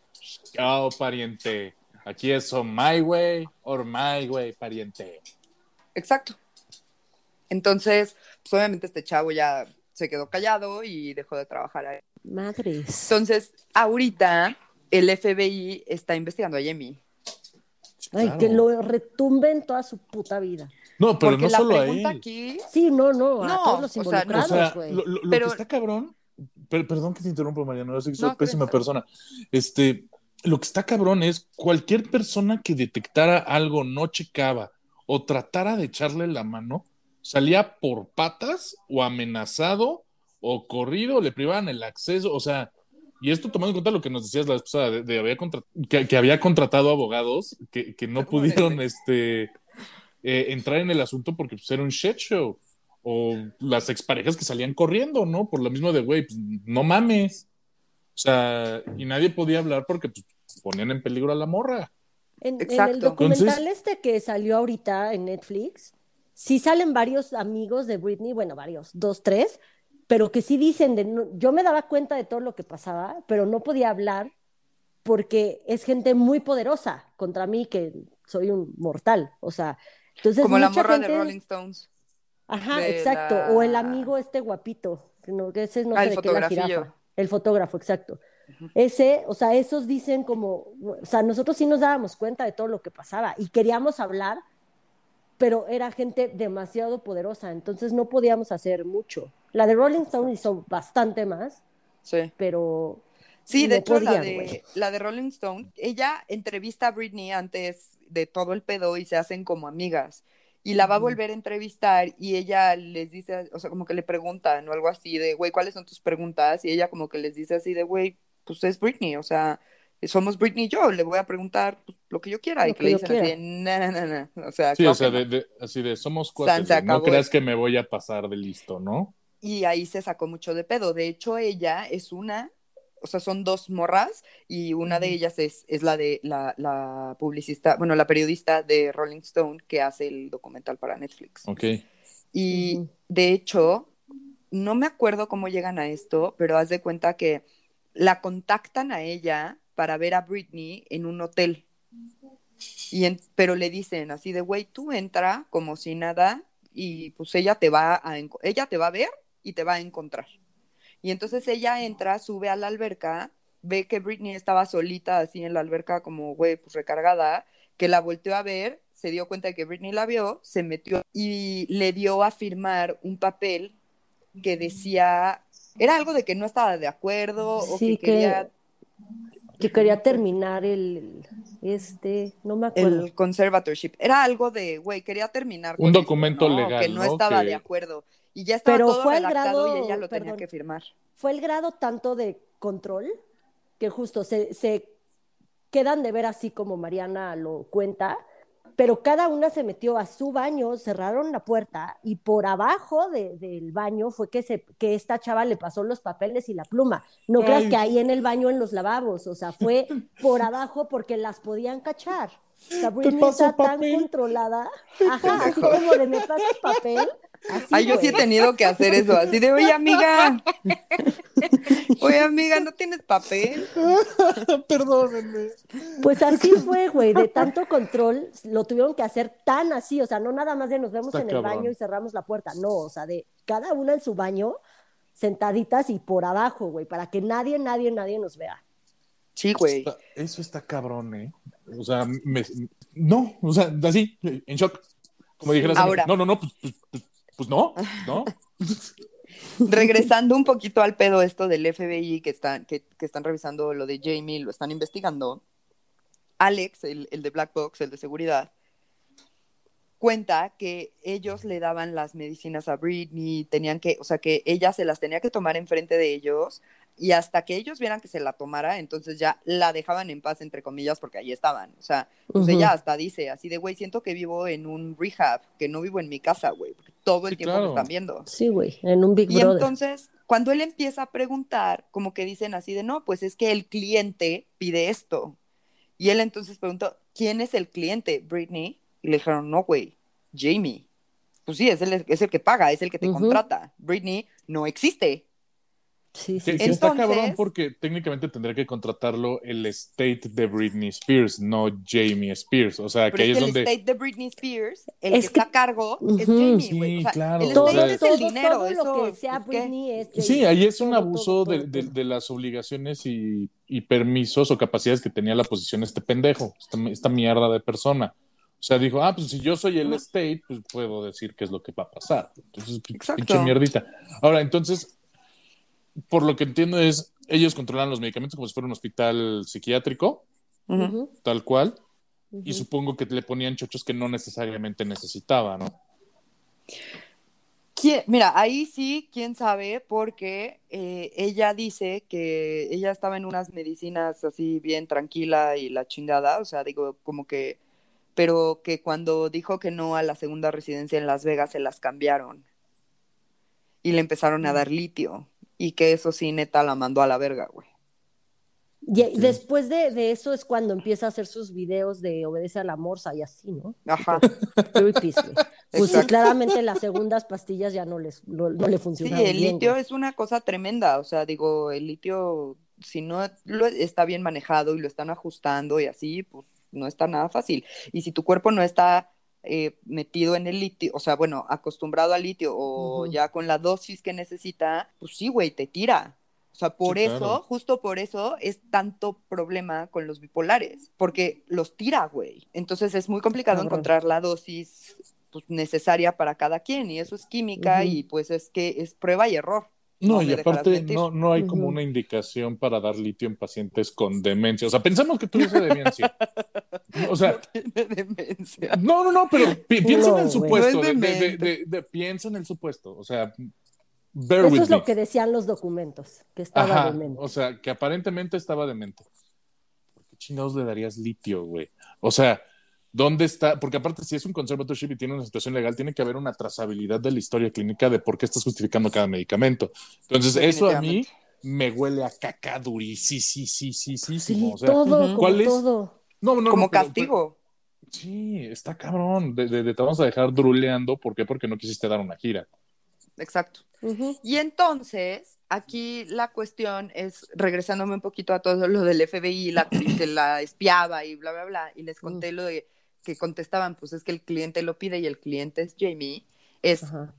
oh, pariente. Aquí es o my way or my way, pariente. Exacto. Entonces, pues obviamente este chavo ya se quedó callado y dejó de trabajar ahí. Madres. Entonces, ahorita el FBI está investigando a Jamie. Ay, Claro. que lo retumbe en toda su puta vida. No, pero Porque no la solo a él. aquí. Sí, no, no, a No, todos los o sea, no. O sea, involucrados, güey. lo, lo- lo Pero- que está cabrón, per- perdón que te interrumpa, Mariano, yo sé que soy No, pésima pero- persona. Este, lo que está cabrón es cualquier persona que detectara algo no checaba o tratara de echarle la mano, salía por patas o amenazado o corrido, le privaban el acceso, o sea, y esto tomando en cuenta lo que nos decías la vez pasada, de, de había que, que había contratado abogados que, que no pudieron este, eh, entrar en el asunto porque pues, era un shit show. O las exparejas que salían corriendo, ¿no? Por lo mismo de, güey, pues, no mames. O sea, y nadie podía hablar porque pues, ponían en peligro a la morra. En, en el documental Entonces- este que salió ahorita en Netflix, sí salen varios amigos de Britney, bueno, varios, dos, tres, pero que sí dicen, de, no- yo me daba cuenta de todo lo que pasaba, pero no podía hablar porque es gente muy poderosa contra mí, que soy un mortal. O sea, entonces Como la morra de Rolling Stones. Ajá, exacto. la- O el amigo este guapito, no, ese no Ah, sé el de qué la jirafa. El fotógrafo, exacto. Ese, o sea, esos dicen como, o sea, nosotros sí nos dábamos cuenta de todo lo que pasaba y queríamos hablar, pero era gente demasiado poderosa, entonces no podíamos hacer mucho. La de Rolling Stone hizo bastante más, Sí. pero Sí, de no la, de, la de Rolling Stone, ella entrevista a Britney antes de todo el pedo y se hacen como amigas. Y la va a volver a entrevistar y ella les dice, o sea, como que le preguntan o algo así de, güey, ¿cuáles son tus preguntas? Y ella como que les dice así de, güey, pues es Britney, o sea, somos Britney y yo, le voy a preguntar pues, lo que yo quiera. y Lo que que le dicen así de, quiera. no, no, no, no. O sea, Sí, o sea, de, de- así de somos cuates, güey, no creas que me voy a pasar de listo, ¿no? Y ahí se sacó mucho de pedo. De hecho, ella es una, o sea, son dos morras y una de ellas es, es la de la, la publicista, bueno, la periodista de Rolling Stone que hace el documental para Netflix. Ok. Y de hecho, no me acuerdo cómo llegan a esto, pero haz de cuenta que la contactan a ella para ver a Britney en un hotel. Y en- pero le dicen así de, güey, tú entra como si nada y pues ella te va a, ella te va a ver y te va a encontrar. Y entonces ella entra, sube a la alberca, ve que Britney estaba solita así en la alberca como, güey, pues recargada, que la volteó a ver, se dio cuenta de que Britney la vio, se metió y le dio a firmar un papel que decía, era algo de que no estaba de acuerdo o Sí, que quería que, que quería terminar el, este, no me acuerdo. el conservatorship. Era algo de, güey, quería terminar Un con esto, documento ¿no? legal, Que no, ¿no? estaba Que- de acuerdo. Y ya estaba Pero todo fue redactado grado- y ella lo tenía perdón. que firmar. fue el grado tanto de control que justo se, se quedan de ver así como Mariana lo cuenta, pero cada una se metió a su baño, cerraron la puerta y por abajo de- del baño fue que, se, que esta chava le pasó los papeles y la pluma. No creas que ahí en el baño en los lavabos, o sea, fue por abajo porque las podían cachar. O sea, Britney paso está tan papel. controlada, ajá, así como de me pasas papel. Así, Ay, yo sí he tenido que hacer eso, así de, oye, amiga, oye, amiga, ¿no tienes papel? Perdónenme. Pues así fue, güey, de tanto control, lo tuvieron que hacer tan así, o sea, no nada más de nos vemos Está en el cabrón. baño y cerramos la puerta, no, o sea, de cada una en su baño, sentaditas y por abajo, güey, para que nadie, nadie, nadie nos vea. Sí, güey. Está- Eso está cabrón, ¿eh? O sea, me- no, o sea, así, en shock. Como dijeras, Ahora. no, no, no, pues, pues, pues, pues no, no. Regresando un poquito al pedo esto del FBI que están, que, que están revisando lo de Jamie, lo están investigando. Alex, el, el de Black Box, el de seguridad, cuenta que ellos le daban las medicinas a Britney, tenían que, o sea, que ella se las tenía que tomar enfrente de ellos y hasta que ellos vieran que se la tomara, entonces ya la dejaban en paz, entre comillas, porque ahí estaban. O sea, pues ella hasta dice así de, güey, siento que vivo en un rehab, que no vivo en mi casa, güey, porque todo el Sí, tiempo claro. están viendo. Sí, güey, en un Big Y Brother. entonces, cuando él empieza a preguntar, como que dicen así de, no, pues es que el cliente pide esto. Y él entonces preguntó, ¿quién es el cliente? Britney. Y le dijeron, no, güey, Jamie. Pues sí, es el, es el que paga, es el que te contrata. Britney no existe. Sí, Que, sí, que sí. está Entonces- cabrón porque técnicamente tendría que contratarlo el estate de Britney Spears, no Jamie Spears. O sea, Pero que ahí es es que el donde. estate de Britney Spears, el Es que, que- está a cargo, es Ujú. Jamie, güey. O Sí, sea, claro, el o estate sea- es todo, el dinero. todo eso, lo que sea. Britney es Sí, Jamie. ahí es un Todo, abuso todo, de, todo, de- todo. de las obligaciones y, y permisos o capacidades que tenía la posición este pendejo, esta, esta mierda de persona. O sea, dijo, ah, pues si yo soy el state, pues puedo decir qué es lo que va a pasar. Entonces, Exacto. pinche mierdita. Ahora, entonces, por lo que entiendo es, ellos controlan los medicamentos como si fuera un hospital psiquiátrico, tal cual, y supongo que le ponían chochos que no necesariamente necesitaba, ¿no? ¿Quién- Mira, ahí sí, quién sabe, porque eh, ella dice que ella estaba en unas medicinas así bien tranquila y la chingada, o sea, digo, como que, pero que cuando dijo que no a la segunda residencia en Las Vegas se las cambiaron y le empezaron a dar litio y que eso sí, neta, la mandó a la verga, güey. Y y después de, de eso es cuando empieza a hacer sus videos de obedece a la morsa y así, ¿no? Ajá. Güey. Pues sí, Exacto. claramente las segundas pastillas ya no, les, no, no le Sí, funcionaron el bien, litio güey. es una cosa tremenda, o sea, digo, el litio, si no lo está bien manejado y lo están ajustando y así, pues no está nada fácil. Y si tu cuerpo no está eh, metido en el litio, o sea, bueno, acostumbrado al litio o Ujú. ya con la dosis que necesita, pues sí, güey, te tira. O sea, por Sí, eso, claro. justo por eso es tanto problema con los bipolares, porque los tira, güey. Entonces es muy complicado Cabrón. encontrar la dosis pues, necesaria para cada quien y eso es química Ujú. y pues es que es prueba y error. No, y aparte no, no hay como una indicación para dar litio en pacientes con demencia. O sea, pensamos que tuviese demencia. O sea, Tiene demencia. no, no, no, pero pi- piensa en el supuesto. No es de- de- de- demente. de- de- piensa en el supuesto. O sea, bear Eso with es me. lo que decían los documentos, que estaba Ajá, demente. o sea, que aparentemente estaba demente. ¿Por qué chingados le darías litio, güey? O sea, ¿dónde está? Porque aparte, si es un conservatorship y tiene una situación legal, tiene que haber una trazabilidad de la historia clínica de por qué estás justificando cada medicamento. Entonces, eso a mí me huele a caca durísimo. Sí, o sea, todo, como ¿cuál es? todo. no, no, no, Como pero- castigo. pero- sí, está cabrón. De, de- de- te vamos a dejar druleando. ¿Por qué? Porque no quisiste dar una gira. Exacto. Y entonces, aquí la cuestión es, regresándome un poquito a todo lo del FBI, la, que la espiaba y bla, bla, bla, y les conté lo de que contestaban, pues es que el cliente lo pide y el cliente es Jamie, es, Ajá.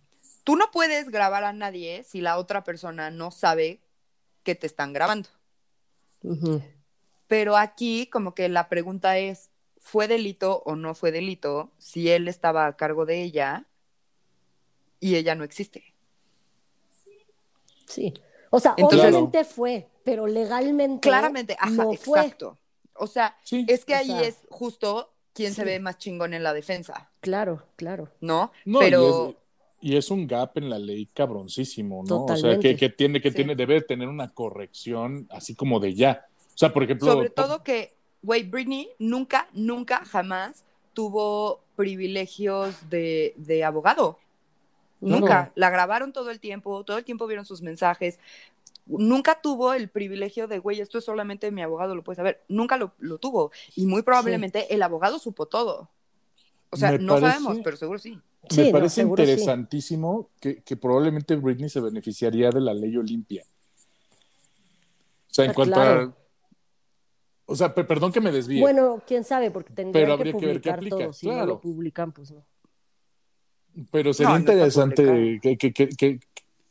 tú no puedes grabar a nadie si la otra persona no sabe que te están grabando. Pero aquí como que la pregunta es, ¿fue delito o no fue delito si él estaba a cargo de ella y ella no existe? Sí. O sea, Entonces- obviamente fue, pero legalmente Claramente, ajá, no fue. exacto. O sea, Sí. es que O ahí sea, es justo quién se ve más chingón en la defensa, Claro, claro. ¿no? No, Pero y, es, y es un gap en la ley cabroncísimo, ¿no? O sea, Totalmente. que, que tiene, que Sí. tiene, debe tener una corrección así como de ya. O sea, por ejemplo. sobre todo que, güey, Britney nunca, nunca, jamás tuvo privilegios de, de abogado. Nunca. La grabaron todo el tiempo, todo el tiempo vieron sus mensajes. Nunca tuvo el privilegio de, güey, esto es solamente mi abogado, lo puede saber. Nunca lo, lo tuvo. Y muy probablemente el abogado supo todo. O sea, Me no parece- sabemos, pero seguro sí. Sí, me no, parece sí. interesantísimo que, que probablemente Britney se beneficiaría de la ley Olimpia. O sea, en Ah, cuanto claro. a. O sea, pe- perdón que me desvíe. Bueno, quién sabe, porque tendrían Pero que habría que ver qué publicar aplica, todo. Si no claro. lo publican, pues no. Pero sería No, no interesante que, que- que- que-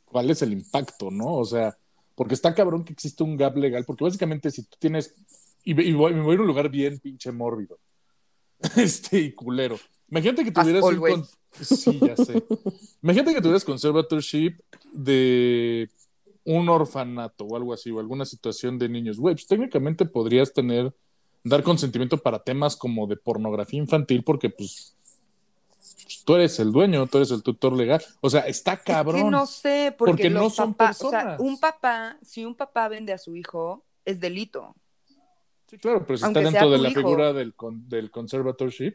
cuál es el impacto, ¿no? O sea, porque está cabrón que existe un gap legal, porque básicamente si tú tienes, y, y voy, me voy a ir a un lugar bien pinche mórbido, este y culero. Imagínate que As tuvieras un... con- Sí, ya sé. Imagínate que tuvieras conservatorship de un orfanato o algo así, o alguna situación de niños. Güey, pues técnicamente podrías tener, dar consentimiento para temas como de pornografía infantil, porque pues, tú eres el dueño, tú eres el tutor legal. O sea, está cabrón. Es que no sé, porque, Porque no los son papás, o sea, personas. un papá, si un papá vende a su hijo, es delito. Sí, claro, pero si Aunque está dentro de la hijo. figura del, con- del conservatorship,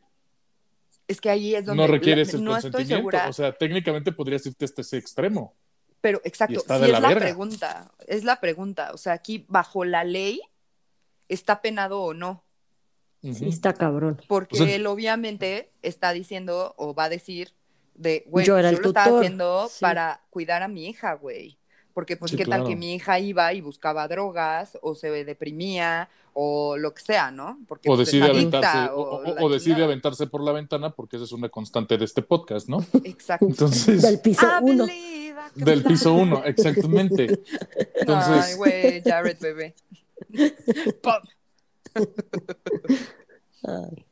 Es que ahí es donde no requieres la- el no consentimiento. O sea, técnicamente podrías irte hasta ese extremo. pero exacto, sí es la pregunta, es la pregunta, o sea, aquí bajo la ley está penado o no, Sí, está cabrón. porque O sea- él obviamente está diciendo o va a decir de, güey, Yo yo, era el lo estaba haciendo sí. para cuidar a mi hija, güey. Porque pues Sí, qué tal que mi hija iba y buscaba drogas o se deprimía o lo que sea, ¿no? Porque O pues, es decide aventarse, o, o- la o decide chingada. aventarse por la ventana, porque esa es una constante de este podcast, ¿no? Exacto. Entonces, Del piso uno. del piso uno, exactamente. Ay, güey, Jared, bebé. Pop. Ay.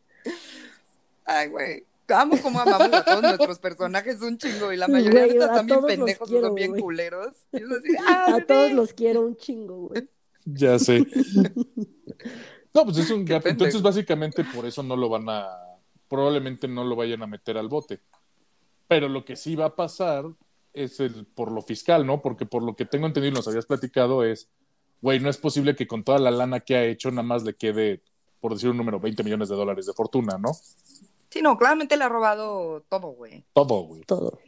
Ay, güey. Amo como amamos a todos nuestros personajes un chingo y la mayoría Güey, de estos están bien los pendejos y quiero, son bien güey. culeros. Y es así, ah, A bebé. todos los quiero un chingo, güey. Ya sé. No, pues es un gap. pendejo. Entonces, básicamente, por eso no lo van a. Probablemente no lo vayan a meter al bote. Pero lo que sí va a pasar es el por lo fiscal, ¿no? Porque por lo que tengo entendido y nos habías platicado es, güey, no es posible que con toda la lana que ha hecho nada más le quede, por decir un número, 20 millones de dólares de fortuna, ¿no? Sí, no, claramente le ha robado todo, güey. Todo, güey. Todo.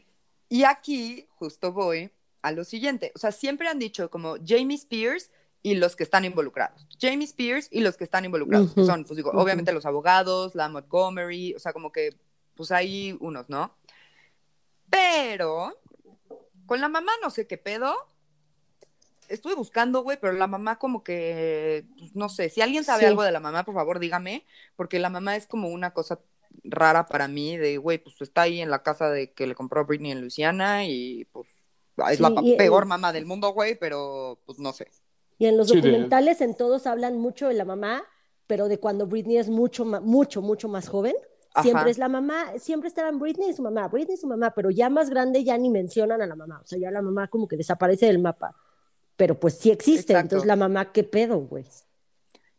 Y aquí justo voy a lo siguiente. O sea, siempre han dicho como Jamie Spears y los que están involucrados. Jamie Spears y los que están involucrados. que Ujú, son, pues digo, ujú. obviamente los abogados, la Montgomery, o sea, como que, pues hay unos, ¿no? Pero con la mamá no sé qué pedo. Estuve buscando, güey, pero la mamá como que, pues, no sé, si alguien sabe Sí. algo de la mamá, por favor, dígame, porque la mamá es como una cosa rara para mí de, güey, pues está ahí en la casa de que le compró Britney en Luisiana y pues es Sí, la y- peor y- mamá del mundo, güey, pero pues no sé. Y en los Sí, de- documentales, en todos hablan mucho de la mamá, pero de cuando Britney es mucho, mucho, mucho más joven. Ajá. Siempre es la mamá, siempre estaban Britney y su mamá, Britney y su mamá, pero ya más grande ya ni mencionan a la mamá. O sea, ya la mamá como que desaparece del mapa. Pero pues sí existe. Exacto. Entonces la mamá, ¿qué pedo, güey?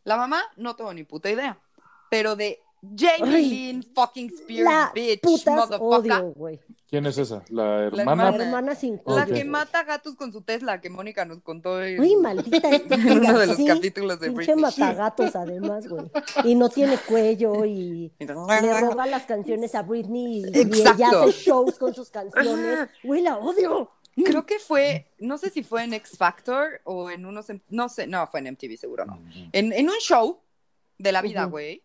La mamá no tengo ni puta idea, pero de Jamie Ay, Lynn fucking Spears, La bitch, putas motherfucker. odio, güey. ¿Quién es esa? ¿La hermana? La hermana. sin La Ok. que mata gatos con su Tesla, que Mónica nos contó en, Uy, maldita en uno de los sí, capítulos de Pinche Britney. matagatos, además, güey. Y no tiene cuello y le roba las canciones a Britney y, y ella hace shows con sus canciones. Güey, la odio. Creo que fue, no sé si fue en X Factor o en unos, em- no sé, no, fue en MTV seguro, no. En, en un show de la vida, güey,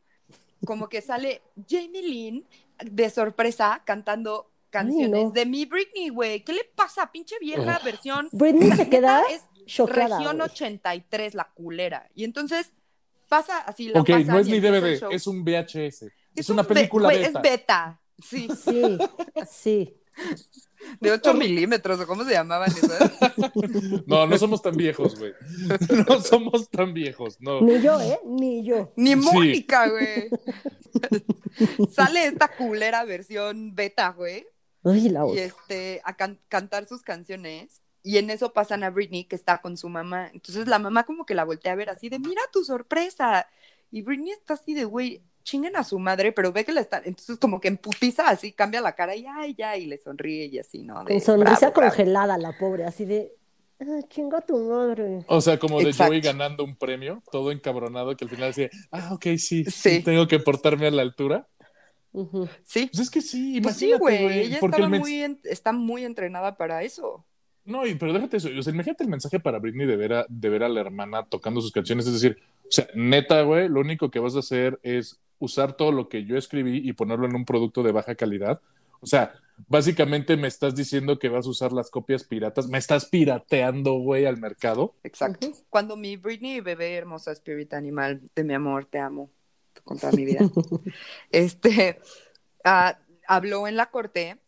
como que sale Jamie Lynn de sorpresa cantando canciones no. de mi Britney, güey. ¿Qué le pasa? Pinche vieja versión. Britney se queda es choqueada. región güey. 83, la culera. Y entonces pasa así la Ok, pasan no es ni DVD, es un VHS. Es, un una be- película güey, beta. Es beta. Sí, Sí, sí. De 8 milímetros, o cómo se llamaban esas. No, no somos tan viejos, güey. No somos tan viejos, no. Ni yo, ¿eh? Ni yo. Ni Sí. Mónica, güey. Sale esta culera versión beta, güey. Ay, la y odio. este a can- cantar sus canciones y en eso pasan a Britney que está con su mamá. Entonces la mamá como que la voltea a ver así de, "Mira tu sorpresa." Y Britney está así de, "Güey, chinguen a su madre, pero ve que la está." Entonces como que emputiza así, cambia la cara y ay, ya y le sonríe y así, ¿no? De, Con sonrisa "Bravo, bravo". congelada, la pobre, así de. Ah, chinga tu madre. O sea, como de Exacto. Joey ganando un premio, todo encabronado, que al final decía, ah, ok, sí, Sí. sí, tengo que portarme a la altura. Sí. Pues es que sí, Pues sí, imagínate, güey, ella porque estaba muy en- está muy entrenada para eso. No, y, pero déjate eso, o sea, imagínate el mensaje para Britney de ver, a, de ver a la hermana tocando sus canciones, es decir, o sea, neta, güey, lo único que vas a hacer es usar todo lo que yo escribí y ponerlo en un producto de baja calidad. O sea, básicamente me estás diciendo que vas a usar las copias piratas, me estás pirateando, güey, al mercado. Exacto. Cuando mi Britney, bebé hermosa, spirit animal de mi amor, te amo con toda mi vida, este, ah, habló en la corte,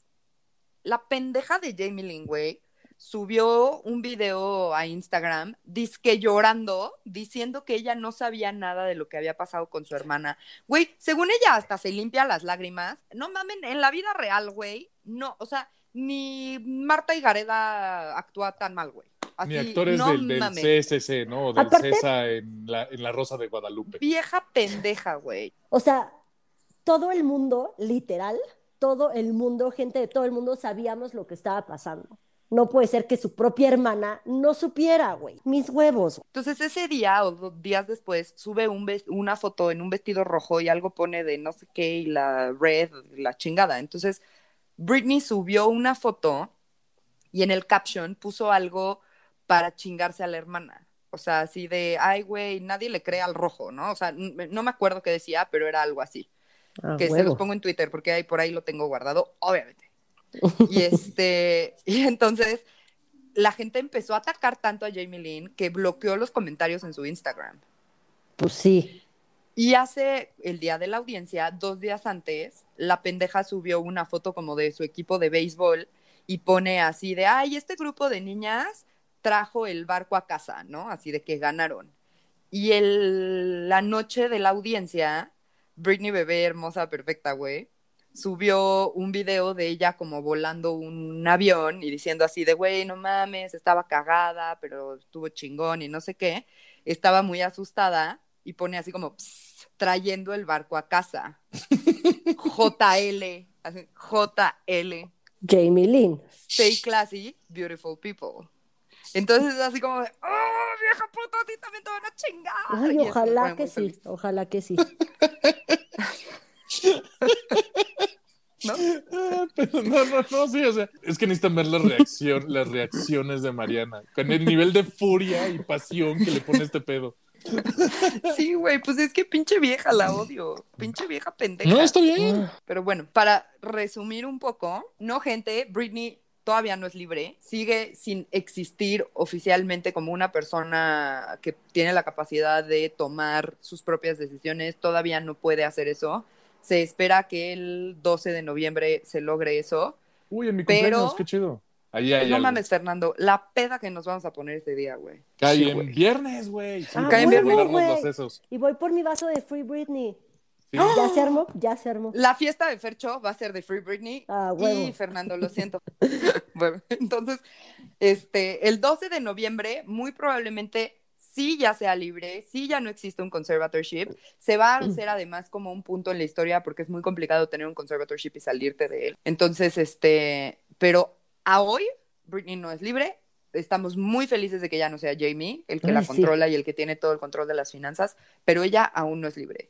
la pendeja de Jamie Lynn, güey, subió un video a Instagram, disque llorando, diciendo que ella no sabía nada de lo que había pasado con su hermana. Güey, según ella hasta se limpia las lágrimas. No mamen, en la vida real, güey, no, o sea, ni Marta y Gareda actúa tan mal, güey. Así, Ni actores no del. CSC, ¿no? O del Aparte- CESA en la, en la Rosa de Guadalupe. Vieja pendeja, güey. O sea, todo el mundo, literal, todo el mundo, gente de todo el mundo, sabíamos lo que estaba pasando. No puede ser que su propia hermana no supiera, güey. Mis huevos. Entonces ese día o dos días después sube un una foto en un vestido rojo y algo pone de no sé qué y la red, la chingada. Entonces Britney subió una foto y en el caption puso algo para chingarse a la hermana. O sea, así de, ay, güey, nadie le cree al rojo, ¿no? O sea, no me acuerdo qué decía, pero era algo así. Ah, que se los pongo en Twitter porque ahí por ahí lo tengo guardado, obviamente. Y este, y entonces la gente empezó a atacar tanto a Jamie Lynn que bloqueó los comentarios en su Instagram. Pues sí. Y hace el día de la audiencia, dos días antes, la pendeja subió una foto como de su equipo de béisbol y pone así de, ay, este grupo de niñas trajo el barco a casa, ¿no? Así de que ganaron. Y el, la noche de la audiencia, Britney bebé hermosa, perfecta, güey, subió un video de ella como volando un avión y diciendo así de, güey, no mames, estaba cagada, pero estuvo chingón y no sé qué. Estaba muy asustada y pone así como, "Psst, trayendo el barco a casa. JL, así, JL. Jamie Lynn. Stay classy, beautiful people. Entonces es así como de, oh, vieja puta, a ti también te van a chingar. Ay, Y ojalá que sí, feliz, ojalá que sí. ¿no? Pero no, no, no, sí, o sea, es que necesitan ver la reacción, las reacciones de Mariana, con el nivel de furia y pasión que le pone este pedo. Sí, güey, pues es que pinche vieja la odio. Pinche vieja pendeja. No, está bien. Pero bueno, para resumir un poco, no, gente, Britney todavía no es libre, sigue sin existir oficialmente como una persona que tiene la capacidad de tomar sus propias decisiones, todavía no puede hacer eso. Se espera que el 12 de noviembre se logre eso. Uy, en mi Pero- cumpleaños, qué chido. Ahí hay no algo. mames, Fernando, la peda que nos vamos a poner ese día, güey. Cae Sí, en güey. viernes, güey. Sí, Ah, Cae en a viernes, volarnos güey. los sesos. Y voy por mi vaso de Free Britney. Sí. ¿Ya se armó? Ya se armó. La fiesta de Fercho va a ser de Free Britney. Ah, y huevo. Fernando, lo siento. bueno, entonces, este, el 12 de noviembre, muy probablemente sí ya sea libre, sí ya no existe un conservatorship. Se va a hacer además como un punto en la historia porque es muy complicado tener un conservatorship y salirte de él. Entonces, este, pero a hoy, Britney no es libre. Estamos muy felices de que ya no sea Jamie el que Ay, la sí. controla y el que tiene todo el control de las finanzas, pero ella aún no es libre.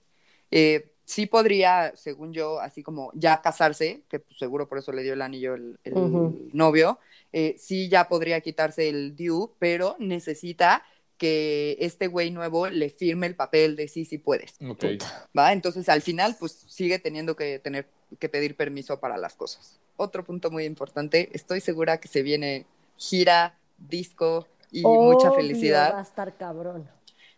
Eh, sí podría, según yo, así como ya casarse, que pues, seguro por eso le dio el anillo el, novio, eh, sí ya podría quitarse el due, pero necesita que este güey nuevo le firme el papel de sí, sí puedes, Ok. ¿va? Entonces al final pues sigue teniendo que tener que pedir permiso para las cosas. Otro punto muy importante, estoy segura que se viene gira, disco y mucha felicidad Va a estar cabrón.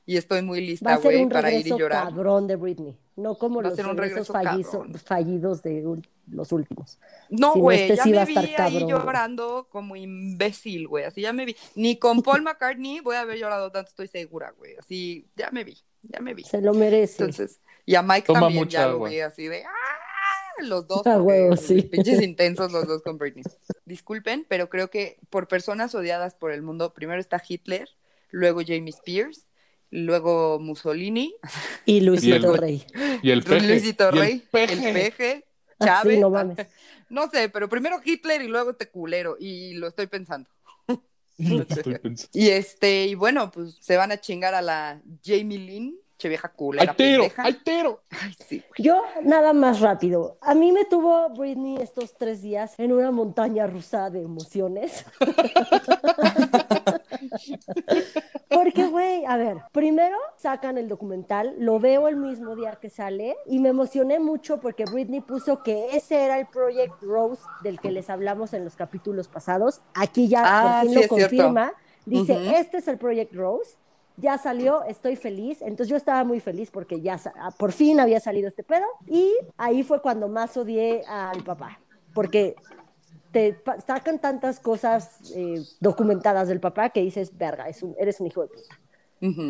Y estoy muy Va lista, a ser güey, un para ir y regreso llorar. cabrón de Britney. No como Va los regresos regreso fallizo- fallidos de los últimos. No, güey, este ya sí va me a vi estar ahí cabrón, llorando como imbécil, güey. Así ya me vi. Ni con Paul McCartney voy a haber llorado tanto, estoy segura, güey. Así, ya me vi, ya me vi. Se lo merece. Entonces, y a Mike Toma también mucha ya lo vi así de ¡ah! Los dos, Ah, huevo, sí. pinches intensos los dos con Britney. Disculpen, pero creo que por personas odiadas por el mundo, primero está Hitler, luego Jamie Spears, luego Mussolini, Y Luisito Y el- Rey. Y el peje. Luisito y el Rey, el peje. Ah, Chávez. sí, no mames. No sé, pero primero Hitler y luego este culero, y lo estoy pensando. Lo estoy pensando. Y este, y bueno, pues se van a chingar a la Jamie Lynn, che vieja culera. ¡Ay, tero! pendeja. ¡Ay, tero! Ay, sí. Yo, nada más rápido. A mí me tuvo Britney estos tres días en una montaña rusa de emociones. Porque, güey, a ver, primero sacan el documental, lo veo el mismo día que sale y me emocioné mucho porque Britney puso que ese era el Project Rose del que les hablamos en los capítulos pasados. Aquí ya Ah, por fin sí, lo cierto. confirma. Dice, este es el Project Rose. Ya salió, estoy feliz. Entonces yo estaba muy feliz porque ya ah, por fin había salido este pedo. Y ahí fue cuando más odié al papá. Porque te sacan tantas cosas eh, documentadas del papá que dices, verga, es un- eres un hijo de puta.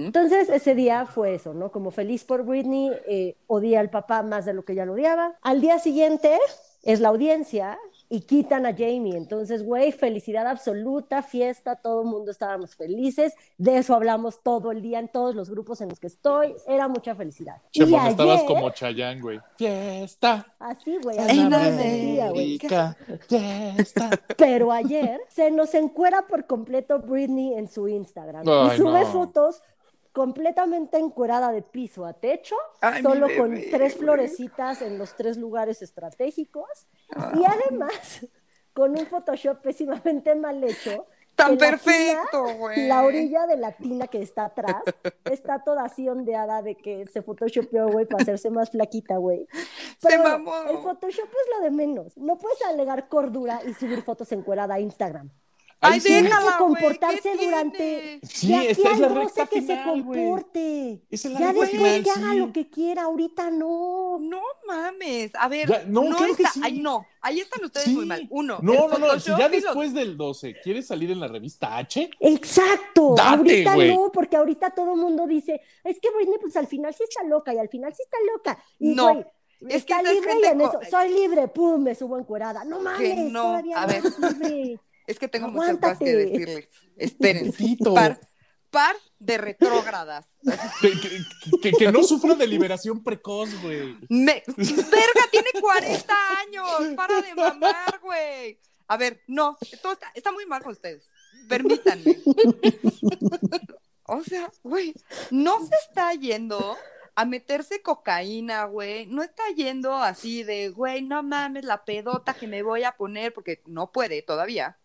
Entonces ese día fue eso, ¿no? Como feliz por Britney, eh, odié al papá más de lo que ya lo odiaba. Al día siguiente es la audiencia y quitan a Jamie. Entonces, güey, felicidad absoluta, fiesta, todo el mundo estábamos felices. De eso hablamos todo el día en todos los grupos en los que estoy. Era mucha felicidad. Chemo, y estabas ayer- como Chayán, güey. Fiesta. Así, güey. América. Fiesta. Pero ayer se nos encuera por completo Britney en su Instagram. Ay, y sube no. fotos completamente encuerada de piso a techo, Ay, solo con tres florecitas en los tres lugares estratégicos. Ah. Y además, con un Photoshop pésimamente mal hecho. Tan perfecto, güey. La orilla de la tina que está atrás está toda así ondeada de que se photoshopeó, güey, para hacerse más flaquita, güey. Se mamó. El Photoshop es lo de menos. No puedes alegar cordura y subir fotos encuerada a Instagram. Ay, sí. Tiene déjala, que comportarse ¿qué durante. Sí, de aquí esta es la 12 recta que final, se comporte. Es la Ya final, que haga lo que quiera, ahorita no. No mames. A ver, Ya, no, no, claro que está. sí. Ay, no. Ahí están ustedes Sí. muy mal. Uno. No, no, no. Si ya después del 12 quieres salir en la revista H, Exacto. Date, ahorita no, porque ahorita todo el mundo dice, es que Britney, pues al final sí está loca y al final sí está loca. Y No. güey, Es que Está es libre y en eso, soy libre, pum, me subo encuerada. No mames, no, todavía a no ver. libre. Es que tengo muchas cosas que Aguántate. decirles. Espérense. Tantito. Par, par de retrógradas. Que, que- que- que no sufra de liberación precoz, güey. Me- verga, tiene 40 años. Para de mamar, güey. A ver, no, todo está, está muy mal con ustedes. Permítanme. O sea, güey, no se está yendo a meterse cocaína, güey. No está yendo así de, güey, no mames la pedota que me voy a poner, porque no puede todavía.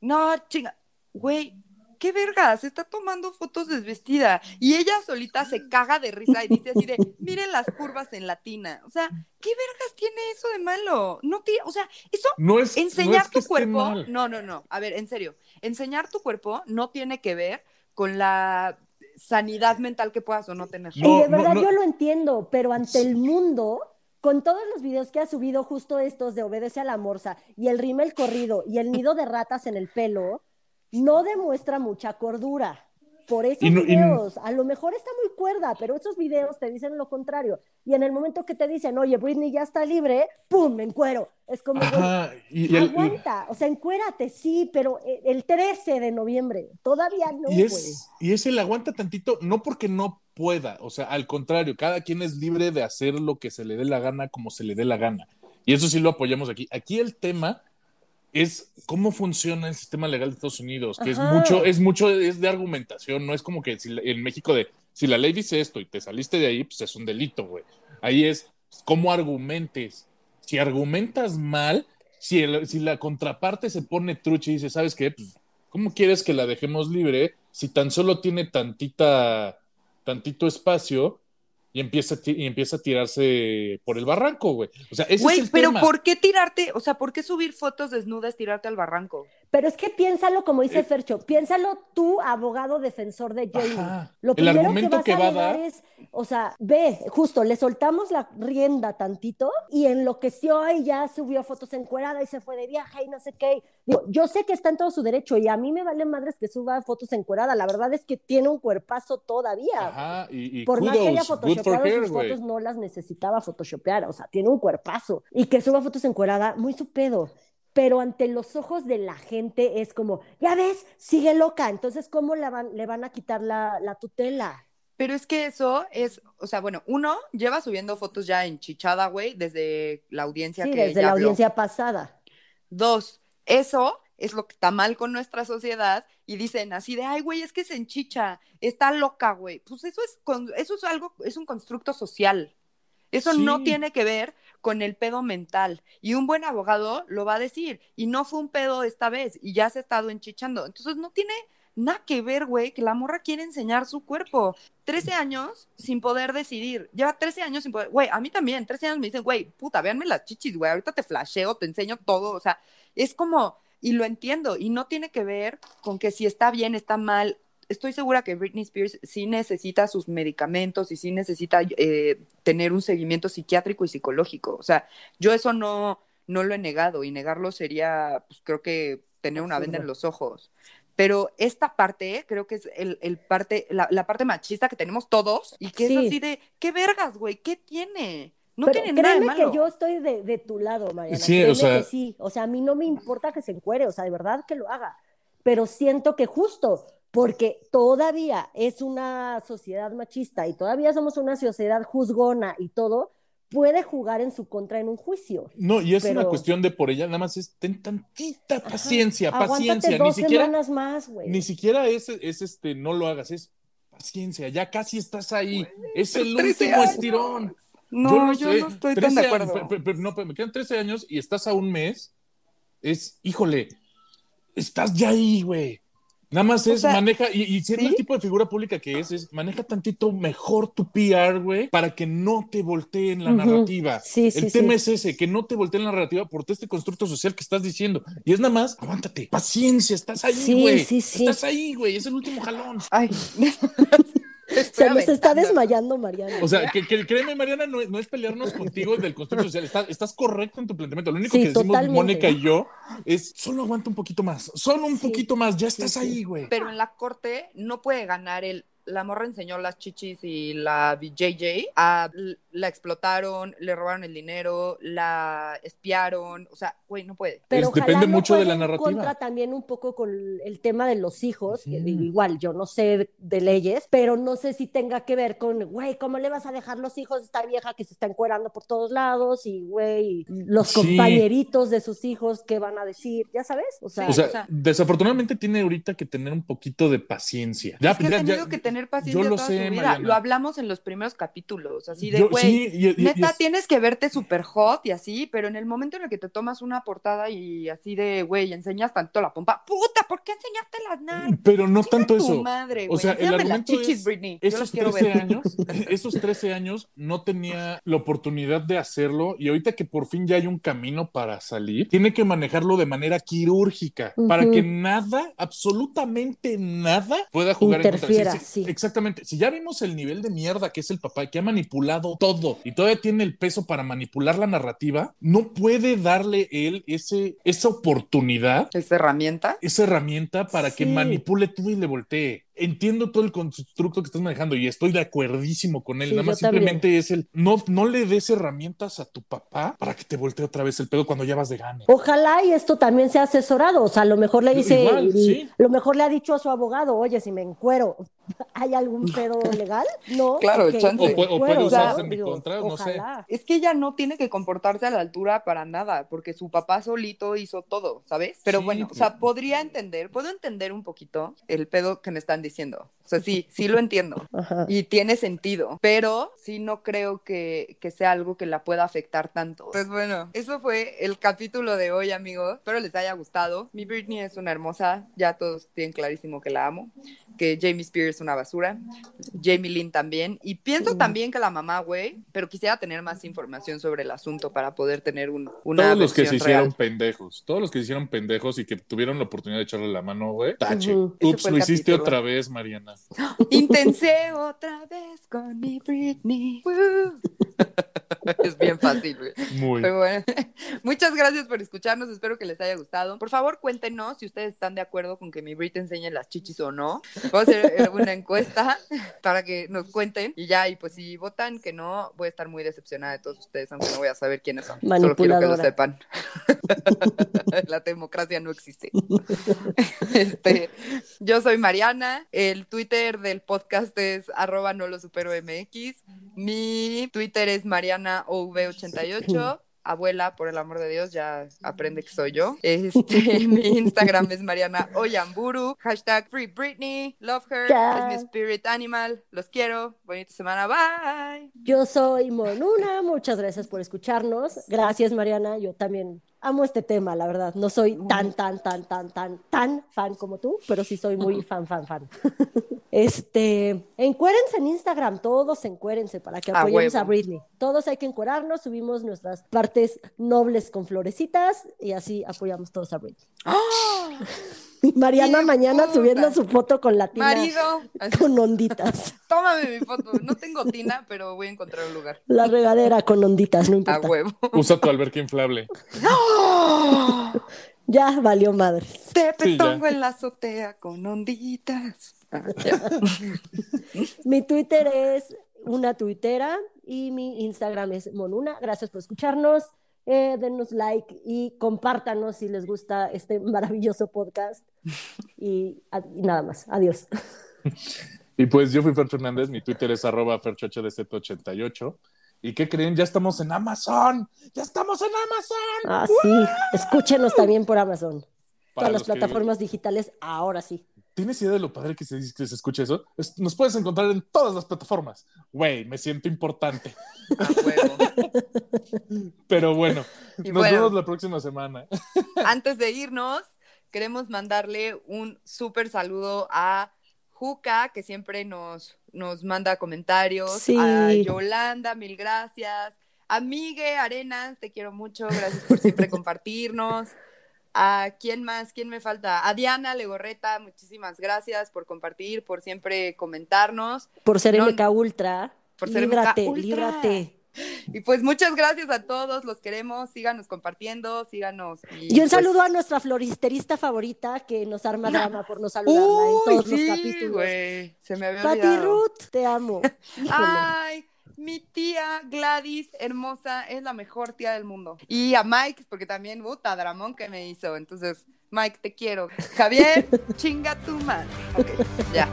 No, chinga, güey, qué verga, se está tomando fotos desvestida y ella solita se caga de risa y dice así de, miren las curvas en latina. O sea, ¿qué vergas tiene eso de malo? No tiene, o sea, eso, No es enseñar no es que tu cuerpo, mal. no, no, no, a ver, en serio, enseñar tu cuerpo no tiene que ver con la sanidad mental que puedas o no tener. No, y de verdad no. yo lo entiendo, pero ante el mundo, con todos los videos que ha subido justo estos de Obedece a la Morsa y el rímel corrido y el nido de ratas en el pelo, no demuestra mucha cordura. Por esos no- videos, a lo mejor está muy cuerda, pero esos videos te dicen lo contrario. Y en el momento que te dicen, oye, Britney ya está libre, ¡pum! me encuero. Es como, Ajá, y, el- aguanta, o sea, encuérate, sí, pero eh, el 13 de noviembre, todavía no, y es, y es el aguanta tantito, no porque no pueda, o sea, al contrario, cada quien es libre de hacer lo que se le dé la gana como se le dé la gana. Y eso sí lo apoyamos aquí. Aquí el tema es cómo funciona el sistema legal de Estados Unidos, que es mucho, es mucho, es de argumentación, no es como que si en México de, si la ley dice esto y te saliste de ahí, pues es un delito, güey. Ahí es cómo argumentes. Si argumentas mal, si, el- si la contraparte se pone trucha y dice, ¿sabes qué? Pues, ¿cómo quieres que la dejemos libre si tan solo tiene tantita, tantito espacio y empieza, y empieza a tirarse por el barranco, güey? O sea, ese Güey, es el pero tema. ¿por qué tirarte? O sea, ¿por qué subir fotos desnudas, tirarte al barranco? Pero es que piénsalo como dice Eh, Fercho, piénsalo tú, abogado defensor de Jamie. Ajá. Lo El primero argumento que vas que a va a dar- es, o sea, ve, justo, le soltamos la rienda tantito y enloqueció y ya subió fotos encuerada y se fue de viaje y no sé qué. Digo, yo sé que está en todo su derecho y a mí me vale madres que suba fotos encuerada. La verdad es que tiene un cuerpazo todavía. Ajá, y, y Por más que haya kudos, photoshopeado her, sus fotos, no las necesitaba photoshopear, o sea, tiene un cuerpazo. Y que suba fotos encuerada, muy su pedo. Pero ante los ojos de la gente es como, ya ves, sigue loca. Entonces, ¿cómo la van, le van a quitar la, la tutela? Pero es que eso es, o sea, bueno, uno lleva subiendo fotos ya en chichada, güey, desde la audiencia Sí, que desde ya la habló. audiencia pasada. Dos, eso es lo que está mal con nuestra sociedad y dicen así de, ay, güey, es que se enchicha, está loca, güey. Pues eso es, con- eso es algo, es un constructo social. Eso no tiene que ver con el pedo mental. Y un buen abogado lo va a decir. Y no fue un pedo esta vez y ya se ha estado enchichando. Entonces no tiene nada que ver, güey, que la morra quiere enseñar su cuerpo. 13 años sin poder decidir. Lleva 13 años sin poder. Güey, a mí también. 13 años me dicen, güey, puta, véanme las chichis, güey. Ahorita te flasheo, te enseño todo. O sea, es como, y lo entiendo. Y no tiene que ver con que si está bien, está mal. Estoy segura que Britney Spears sí necesita sus medicamentos y sí necesita eh, tener un seguimiento psiquiátrico y psicológico. O sea, yo eso no, no lo he negado y negarlo sería, pues creo que tener una venda en los ojos. Pero esta parte, creo que es el, el parte, la, la parte machista que tenemos todos y que Sí. es así de, ¿qué vergas, güey? ¿Qué tiene? No Pero tiene nada de créeme malo. que yo estoy de, de tu lado, Mariana. Sí, créeme o sea- que sí. O sea, a mí no me importa que se encuere, o sea, de verdad que lo haga. Pero siento que justo porque todavía es una sociedad machista y todavía somos una sociedad juzgona y todo, puede jugar en su contra en un juicio. No, y es una Pero- cuestión de por ella, nada más es ten tantita Ajá. paciencia, paciencia, ni siquiera, semanas más, güey. ni siquiera es, es este, no lo hagas, es paciencia, ya casi estás ahí, es el 13 último años. estirón. No, yo, sé, no estoy 13 tan de años, acuerdo. no, pe- me quedan 13 años y estás a un mes, es, híjole, estás ya ahí, güey. Nada más O es sea, maneja, y, y siendo ¿sí? el tipo de figura pública que es, es maneja tantito mejor tu PR, güey, para que no te volteen la Ujú. narrativa. Sí, sí, el sí. tema es ese, que no te volteen la narrativa por todo este constructo social que estás diciendo. Y es nada más, aguántate, paciencia, estás ahí, Sí, güey. sí, sí. Estás ahí, güey, es el último jalón. Ay, Se nos está desmayando, Mariana. O sea, que, que créeme, Mariana, no, es- no es pelearnos contigo del constructo social. Estás, estás correcto en tu planteamiento. Lo único Sí, que decimos totalmente. Mónica y yo es solo aguanta un poquito más. Solo un Sí. poquito más. Ya estás sí. ahí, güey. pero en la corte no puede ganar el la morra enseñó las chichis y la JJ, a, la explotaron, le robaron el dinero, la espiaron, o sea, güey, no puede. Pero Es- depende no mucho de la en narrativa. contra también un poco con el tema de los hijos, igual yo no sé de leyes, pero no sé si tenga que ver con, güey, ¿cómo le vas a dejar los hijos a esta vieja que se está encuerando por todos lados? Y, güey, los Sí. compañeritos de sus hijos, ¿qué van a decir? ¿Ya sabes? O sea, O sea, o sea- desafortunadamente tiene ahorita que tener un poquito de paciencia. Ya, es que ya- ha tenido ya- que tener paciencia yo lo toda sé, su vida. Mariana. Lo hablamos en los primeros capítulos, así de, güey, sí, Neta, es- tienes que verte súper hot y así, pero en el momento en el que te tomas una portada y así de, güey, enseñas tanto la pompa, puta, ¿por qué enseñaste las nalgas? pero no tanto Tu eso. madre, O sea, el argumento chichis, es, Britney. Esos quiero 13 ver. años, esos 13 años no tenía la oportunidad de hacerlo y ahorita que por fin ya hay un camino para salir, tiene que manejarlo de manera quirúrgica para que nada, absolutamente nada pueda jugar en contra. Sí, sí, sí. Exactamente. Si ya vimos el nivel de mierda que es el papá que ha manipulado todo y todavía tiene el peso para manipular la narrativa, no puede darle él ese, esa oportunidad ¿Esta herramienta? esa herramienta para que manipule todo y le voltee. Entiendo todo el constructo que estás manejando y estoy de acuerdísimo con él. Sí, Nada más también. simplemente es el no, no le des herramientas a tu papá para que te voltee otra vez el pedo cuando ya vas de gane. Ojalá y esto también sea asesorado, o sea, a lo mejor le dice, Igual, y- sí. lo mejor le ha dicho a su abogado, oye, si me encuero, ¿hay algún pedo legal? No. Claro, ok, chance. O puede- o encuero, puede usarse en mi contra, no sé. Es que ella no tiene que comportarse a la altura para nada, porque su papá solito hizo todo, ¿sabes? Pero Sí, bueno, o sea, podría entender, puedo entender un poquito el pedo que me están diciendo. O sea, sí, sí lo entiendo. Ajá. Y tiene sentido, pero sí no creo que, que sea algo que la pueda afectar tanto. Pues bueno, eso fue el capítulo de hoy, amigos. Espero les haya gustado. Mi Britney es una hermosa, ya todos tienen clarísimo que la amo, que Jamie Spears es una basura, Jamie Lynn también, y pienso Sí. también que la mamá, güey, pero quisiera tener más información sobre el asunto para poder tener un, una Todos los que se hicieron real. pendejos, todos los que se hicieron pendejos y que tuvieron la oportunidad de echarle la mano, güey, tache. Ups, lo hiciste capítulo. otra vez, Mariana. Intensé otra vez con mi Britney. Es bien fácil, güey. Muy. Pero bueno, muchas gracias por escucharnos. Espero que les haya gustado. Por favor, cuéntenos si ustedes están de acuerdo con que mi Brit enseñe las chichis o no. Voy a hacer eh, una encuesta para que nos cuenten. Y ya, y pues si votan que no, voy a estar muy decepcionada de todos ustedes, aunque no voy a saber quiénes son. Solo quiero que lo sepan. La democracia no existe. Este, yo soy Mariana. El Twitter del podcast es arroba no lo supero MX. Mi Twitter es MarianaOV88. Abuela, por el amor de Dios, ya aprende que soy yo. Este, mi Instagram es Mariana Oyamburu. Hashtag Free Britney. Love her. Ya. Es mi spirit animal. Los quiero. Bonita semana. Bye. Yo soy Monuna, muchas gracias por escucharnos. Gracias, Mariana. Yo también amo este tema, la verdad. No soy tan, tan, tan, tan, tan, tan fan como tú, pero sí soy muy fan, fan, fan. Este, encuérense en Instagram, todos encuérense para que apoyemos a. Britney. Todos hay que encuerarnos, subimos nuestras partes nobles con florecitas y así apoyamos todos a Britney. Y Mariana ¡Qué mañana puta! subiendo su foto con la tina Marido. con onditas. Tómame mi foto. No tengo tina, pero voy a encontrar un lugar. La regadera con onditas, no A importa. huevo. Usa tu alberca inflable. Ya valió madre. Te Sí, petongo en la azotea con onditas. Ah. Mi Twitter es una tuitera y mi Instagram es monuna. Gracias por escucharnos. Eh, denos like y compártanos si les gusta este maravilloso podcast. Y, nada más. Adiós. Y pues yo fui Fer Fernández, mi Twitter es arroba ferchohdz88. ¿Y qué creen? Ya estamos en Amazon. Ya estamos en Amazon. Ah, sí. Escúchenos también por Amazon. Para Todas las que- plataformas digitales, ahora sí. ¿Tienes idea de lo padre que se, dice- que se escucha eso? Es- nos puedes encontrar en todas las plataformas. Güey, me siento importante. A huevo. Pero bueno, Y nos bueno. vemos la próxima semana. Antes de irnos, queremos mandarle un súper saludo a Juca, que siempre nos, nos manda comentarios. Sí. A Yolanda, mil gracias. A Migue Arenas, te quiero mucho. Gracias por siempre compartirnos. ¿A quién más? ¿Quién me falta? A Diana Legorreta, muchísimas gracias por compartir, por siempre comentarnos. Por ser No, MK Ultra. por ser líbrate, MK Ultra. líbrate. Y pues muchas gracias a todos, los queremos, síganos compartiendo, síganos. Y, un pues saludo a nuestra floristerista favorita que nos arma drama por no saludarla en todos sí, los capítulos. Wey, se me había Pati. Ruth, te amo. Ay, mi tía Gladys, hermosa, es la mejor tía del mundo. Y a Mike, porque también, puta, Dramón que me hizo. Entonces, Mike, te quiero. Javier, chinga tu madre. Ok, ya.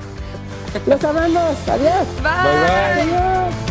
Los amamos. Adiós. Bye. Bye, bye. Adiós.